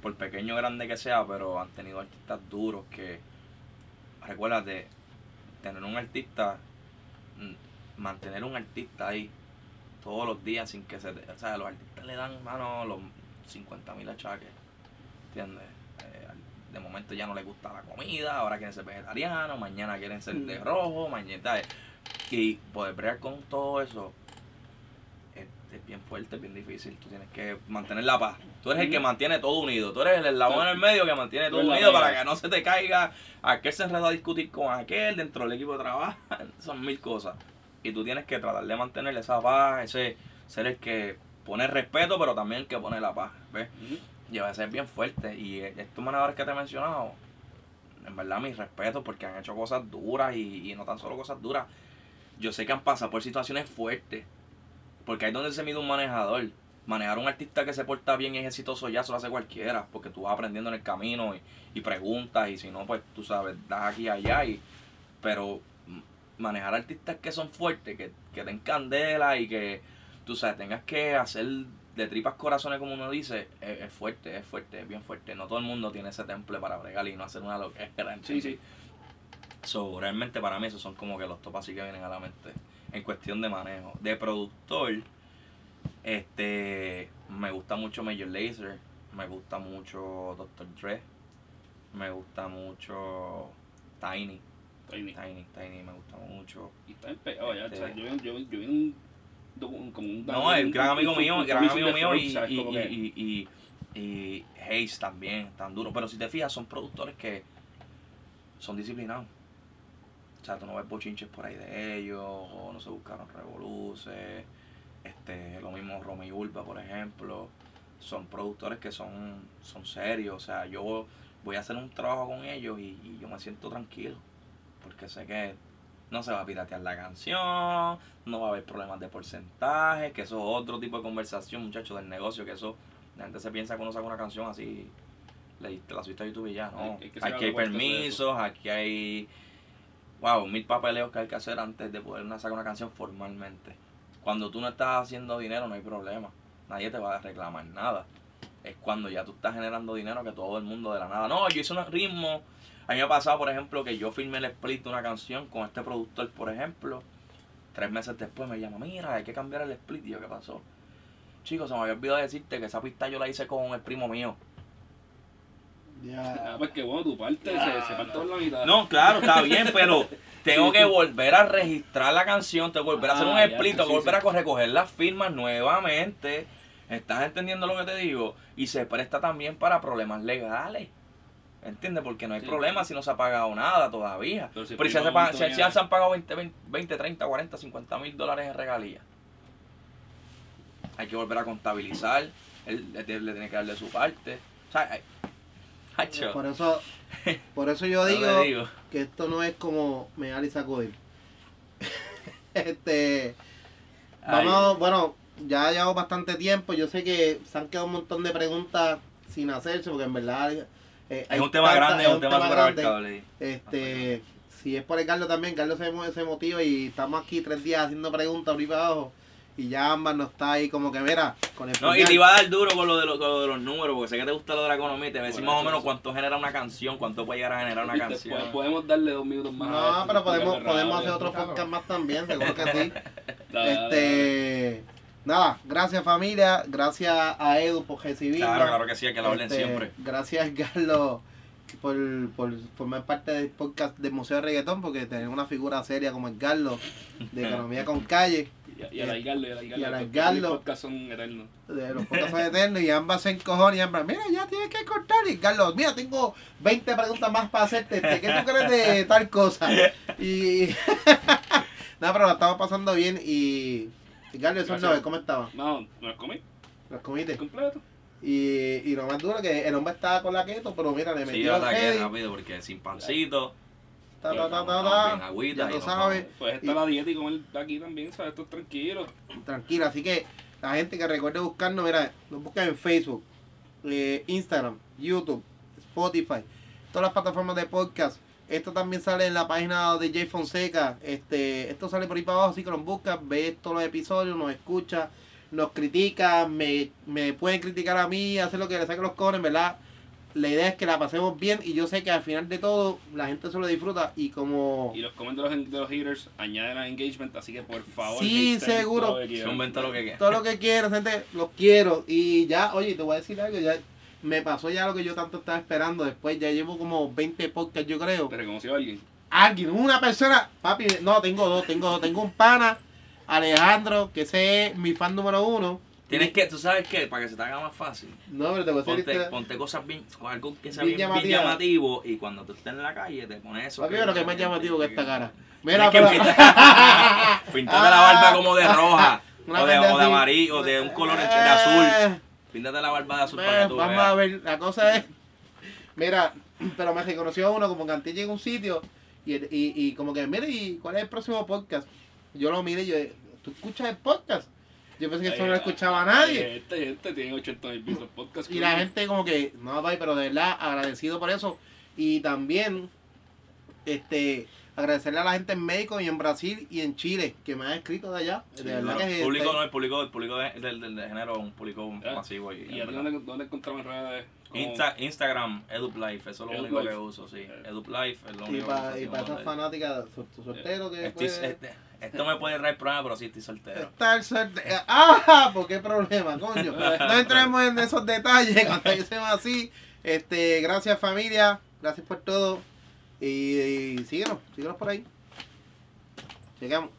por pequeño o grande que sea, pero han tenido artistas duros que, recuérdate, tener un artista, mm, mantener un artista ahí todos los días sin que se... o sea, los artistas le dan, mano, los 50 mil achaques, ¿entiendes? Eh, de momento ya no les gusta la comida, ahora quieren ser vegetarianos, mañana quieren ser de Mm. rojo, mañana... Y poder bregar con todo eso es, es bien fuerte, es bien difícil. Tú tienes que mantener la paz. Tú eres el que Ujú. mantiene todo unido. Tú eres el eslabón en el medio que mantiene todo unido para que no se te caiga. Aquel se enreda a discutir con aquel dentro del equipo de trabajo. Son mil cosas. Y tú tienes que tratar de mantener esa paz, ese ser el que pone respeto, pero también el que pone la paz. ¿ves? Y a es bien fuerte. Y eh, estos manejadores que te he mencionado, en verdad mis respetos porque han hecho cosas duras y, y no tan solo cosas duras. Yo sé que han pasado por situaciones fuertes. Porque ahí donde se mide un manejador. Manejar un artista que se porta bien y es exitoso ya se lo hace cualquiera. Porque tú vas aprendiendo en el camino y, y preguntas. Y si no, pues tú sabes, das aquí y allá. Y, pero manejar artistas que son fuertes, que, que den candela y que tú sabes, tengas que hacer de tripas corazones, como uno dice, es, es fuerte, es fuerte, es bien fuerte. No todo el mundo tiene ese temple para bregar y no hacer una loquera. Sí, sí. So, realmente para mí esos son como que los top así que vienen a la mente en cuestión de manejo. De productor, Este, me gusta mucho Major Lazer, me gusta mucho Dr. Dre, me gusta mucho Tiny, Tiny. Tiny, Tiny, me gusta mucho. Y está en pegado ya. Este- o sea, yo, yo, yo vi un, como un No, el un- gran amigo mío, gran amigo mío y, y, Hayes también, tan duro. Pero si te fijas, son productores que son disciplinados. O sea, tú no ves bochinches por ahí de ellos, o no se buscaron revoluces. Este, lo mismo Romy Urba, por ejemplo. Son productores que son, son serios. O sea, yo voy a hacer un trabajo con ellos y, y yo me siento tranquilo. Porque sé que no se va a piratear la canción, no va a haber problemas de porcentaje, que eso es otro tipo de conversación, muchachos, del negocio, que eso, la gente se piensa que uno saca una canción así, le, la subiste a YouTube y ya, no. Hay- aquí hay permisos, aquí hay, wow, mil papeleos que hay que hacer antes de poder una- sacar una canción formalmente. Cuando tú no estás haciendo dinero no hay problema, nadie te va a reclamar nada. Es cuando ya tú estás generando dinero que todo el mundo de la nada, no, yo hice un ritmo, a mí me ha pasado, por ejemplo, que yo firmé el split de una canción con este productor, por ejemplo. Tres meses después me llama, mira, hay que cambiar el split. Y yo, ¿qué pasó? Chicos, se me había olvidado decirte que esa pista yo la hice con el primo mío. Ah, Ya. pues que bueno, tu parte se, se parte por la mitad. No, claro, está bien, pero tengo que volver a registrar la canción, tengo que volver a hacer un Ah, ya, split, tengo que volver sí. a co- recoger las firmas nuevamente. ¿Estás entendiendo lo que te digo? Y se presta también para problemas legales. ¿Entiendes? Porque no hay Sí. problema si no se ha pagado nada todavía. Pero si Pero si ya se, prima pagan- si- si Antonia- ya se han pagado 20, 20, 20, 30, 40, 50 mil dólares en regalías. Hay que volver a contabilizar. Él le, tiene- le tiene que darle su parte. O sea, hay- Hacho, Por eso, por eso yo digo, que esto no es como Meal y Sacudir. este, Ay, vamos, bueno, ya llevamos bastante tiempo. Yo sé que se han quedado un montón de preguntas sin hacerse, porque en verdad eh, hay es un tema tanta- grande, es un tema súper grande. abarcable. Este, si es por el Carlos también, Carlos se, se motiva y estamos aquí tres días haciendo preguntas arriba y abajo. Y ya ambas no está ahí como que, mira, con el No, y te iba a dar duro con lo, de lo- con lo de los números, porque sé que te gusta lo de la economía te voy a decir Bueno, más o menos cuánto genera una canción, cuánto puede llegar a generar una Viste, canción. po- Podemos darle dos minutos más. a No, esto, pero podemos, podemos hacer otro podcast más también, seguro que sí. Dale, dale, dale. Este, nada, gracias familia, gracias a Edu por recibirnos. Claro, claro que sí, hay que la orden Este, siempre. Gracias Carlos por, por formar parte del podcast del Museo de Reggaetón, porque tener una figura seria como el Carlos de Economía con Calle, Y, y alargarlo, y alargarlo. Y alargarlo. Los podcasts son eternos. de los podcasts son eternos, y ambas se encojonan y ambas, mira, ya tienes que cortar. Y Carlos, mira, tengo 20 preguntas más para hacerte. este, ¿Qué tú crees de tal cosa? Y. Nada, pero la estamos pasando bien. Y. Carlos, nueve, ¿cómo estaban? No, no los comí Los comiste. completo. Y, y lo más duro que el hombre estaba con la keto, pero mira, le Sí, metió el ataque heavy, rápido, porque sin pancito, ta, ta, ta, ta, ya tú sabes. Pues está Y- la dieta y comer aquí también, ¿sabes? Esto es tranquilo. tranquilo. Así que la gente que recuerde buscarnos, mira, nos buscan en Facebook, eh, Instagram, YouTube, Spotify, todas las plataformas de podcast. Esto también sale en la página de Jay Fonseca. Este, esto sale por ahí para abajo, así que nos buscas, ves todos los episodios, nos escucha, nos critica, me, me pueden criticar a mí, hacer lo que le saque los cojones, ¿verdad? La idea es que la pasemos bien y yo sé que al final de todo la gente se lo disfruta y como... Y los comentarios de los, de los haters añaden a engagement, así que por favor. Sí, seguro. todo lo que se quieran. inventa lo que quiera. todo lo que quiero, gente, los quiero. Y ya, oye, te voy a decir algo, ya me pasó ya lo que yo tanto estaba esperando. Después ya llevo como 20 podcasts, yo creo. ¿Te reconoció a alguien? Alguien, una persona, papi, no, tengo dos, tengo dos. Tengo un pana, Alejandro, que ese es mi fan número uno. Tienes que, tú sabes qué, para que se te haga más fácil. No, pero te voy a decir Ponte, ponte cosas bien, algo que sea Bien bien, bien llamativa. llamativo y cuando tú estés en la calle te pones eso. Papi, pero que es más llamativo que esta cara. Mira, que pero... Píntate la barba como de roja, Una o de, o de amarillo, o de un color de azul. Píntate la barba de azul para que tú vamos veas. a ver, la cosa es. Mira, pero me reconoció uno como que antes llegué a un sitio y, y, y como que, mire, ¿y cuál es el próximo podcast? Yo lo miré y yo, ¿tú escuchas el podcast? Yo pensé que eso no lo escuchaba nadie. Este, este tiene 80 mil vistas podcast. Y la gente como que, no, pero de verdad agradecido por eso. Y también, este, agradecerle a la gente en México y en Brasil y en Chile que me han escrito de allá. De Sí, verdad claro. que el público este, no, el público, el público de- del, del, del género es un público Ah, masivo. Y, ¿Y a dónde, dónde encontramos en redes? Insta- Instagram, EdupLife, eso es lo único Life. que uso, sí. Eh. EdupLife es lo y único para que uso. y para esas fanáticas, su soltero que Estoy, puede- este- Esto me puede traer problemas, pero sí estoy soltero. Estar soltero. ¡Ah! ¿Por qué problema, coño? No entremos en esos detalles cuando decimos así. Este, gracias familia, gracias por todo. Y, síguenos, síguenos por ahí. Llegamos.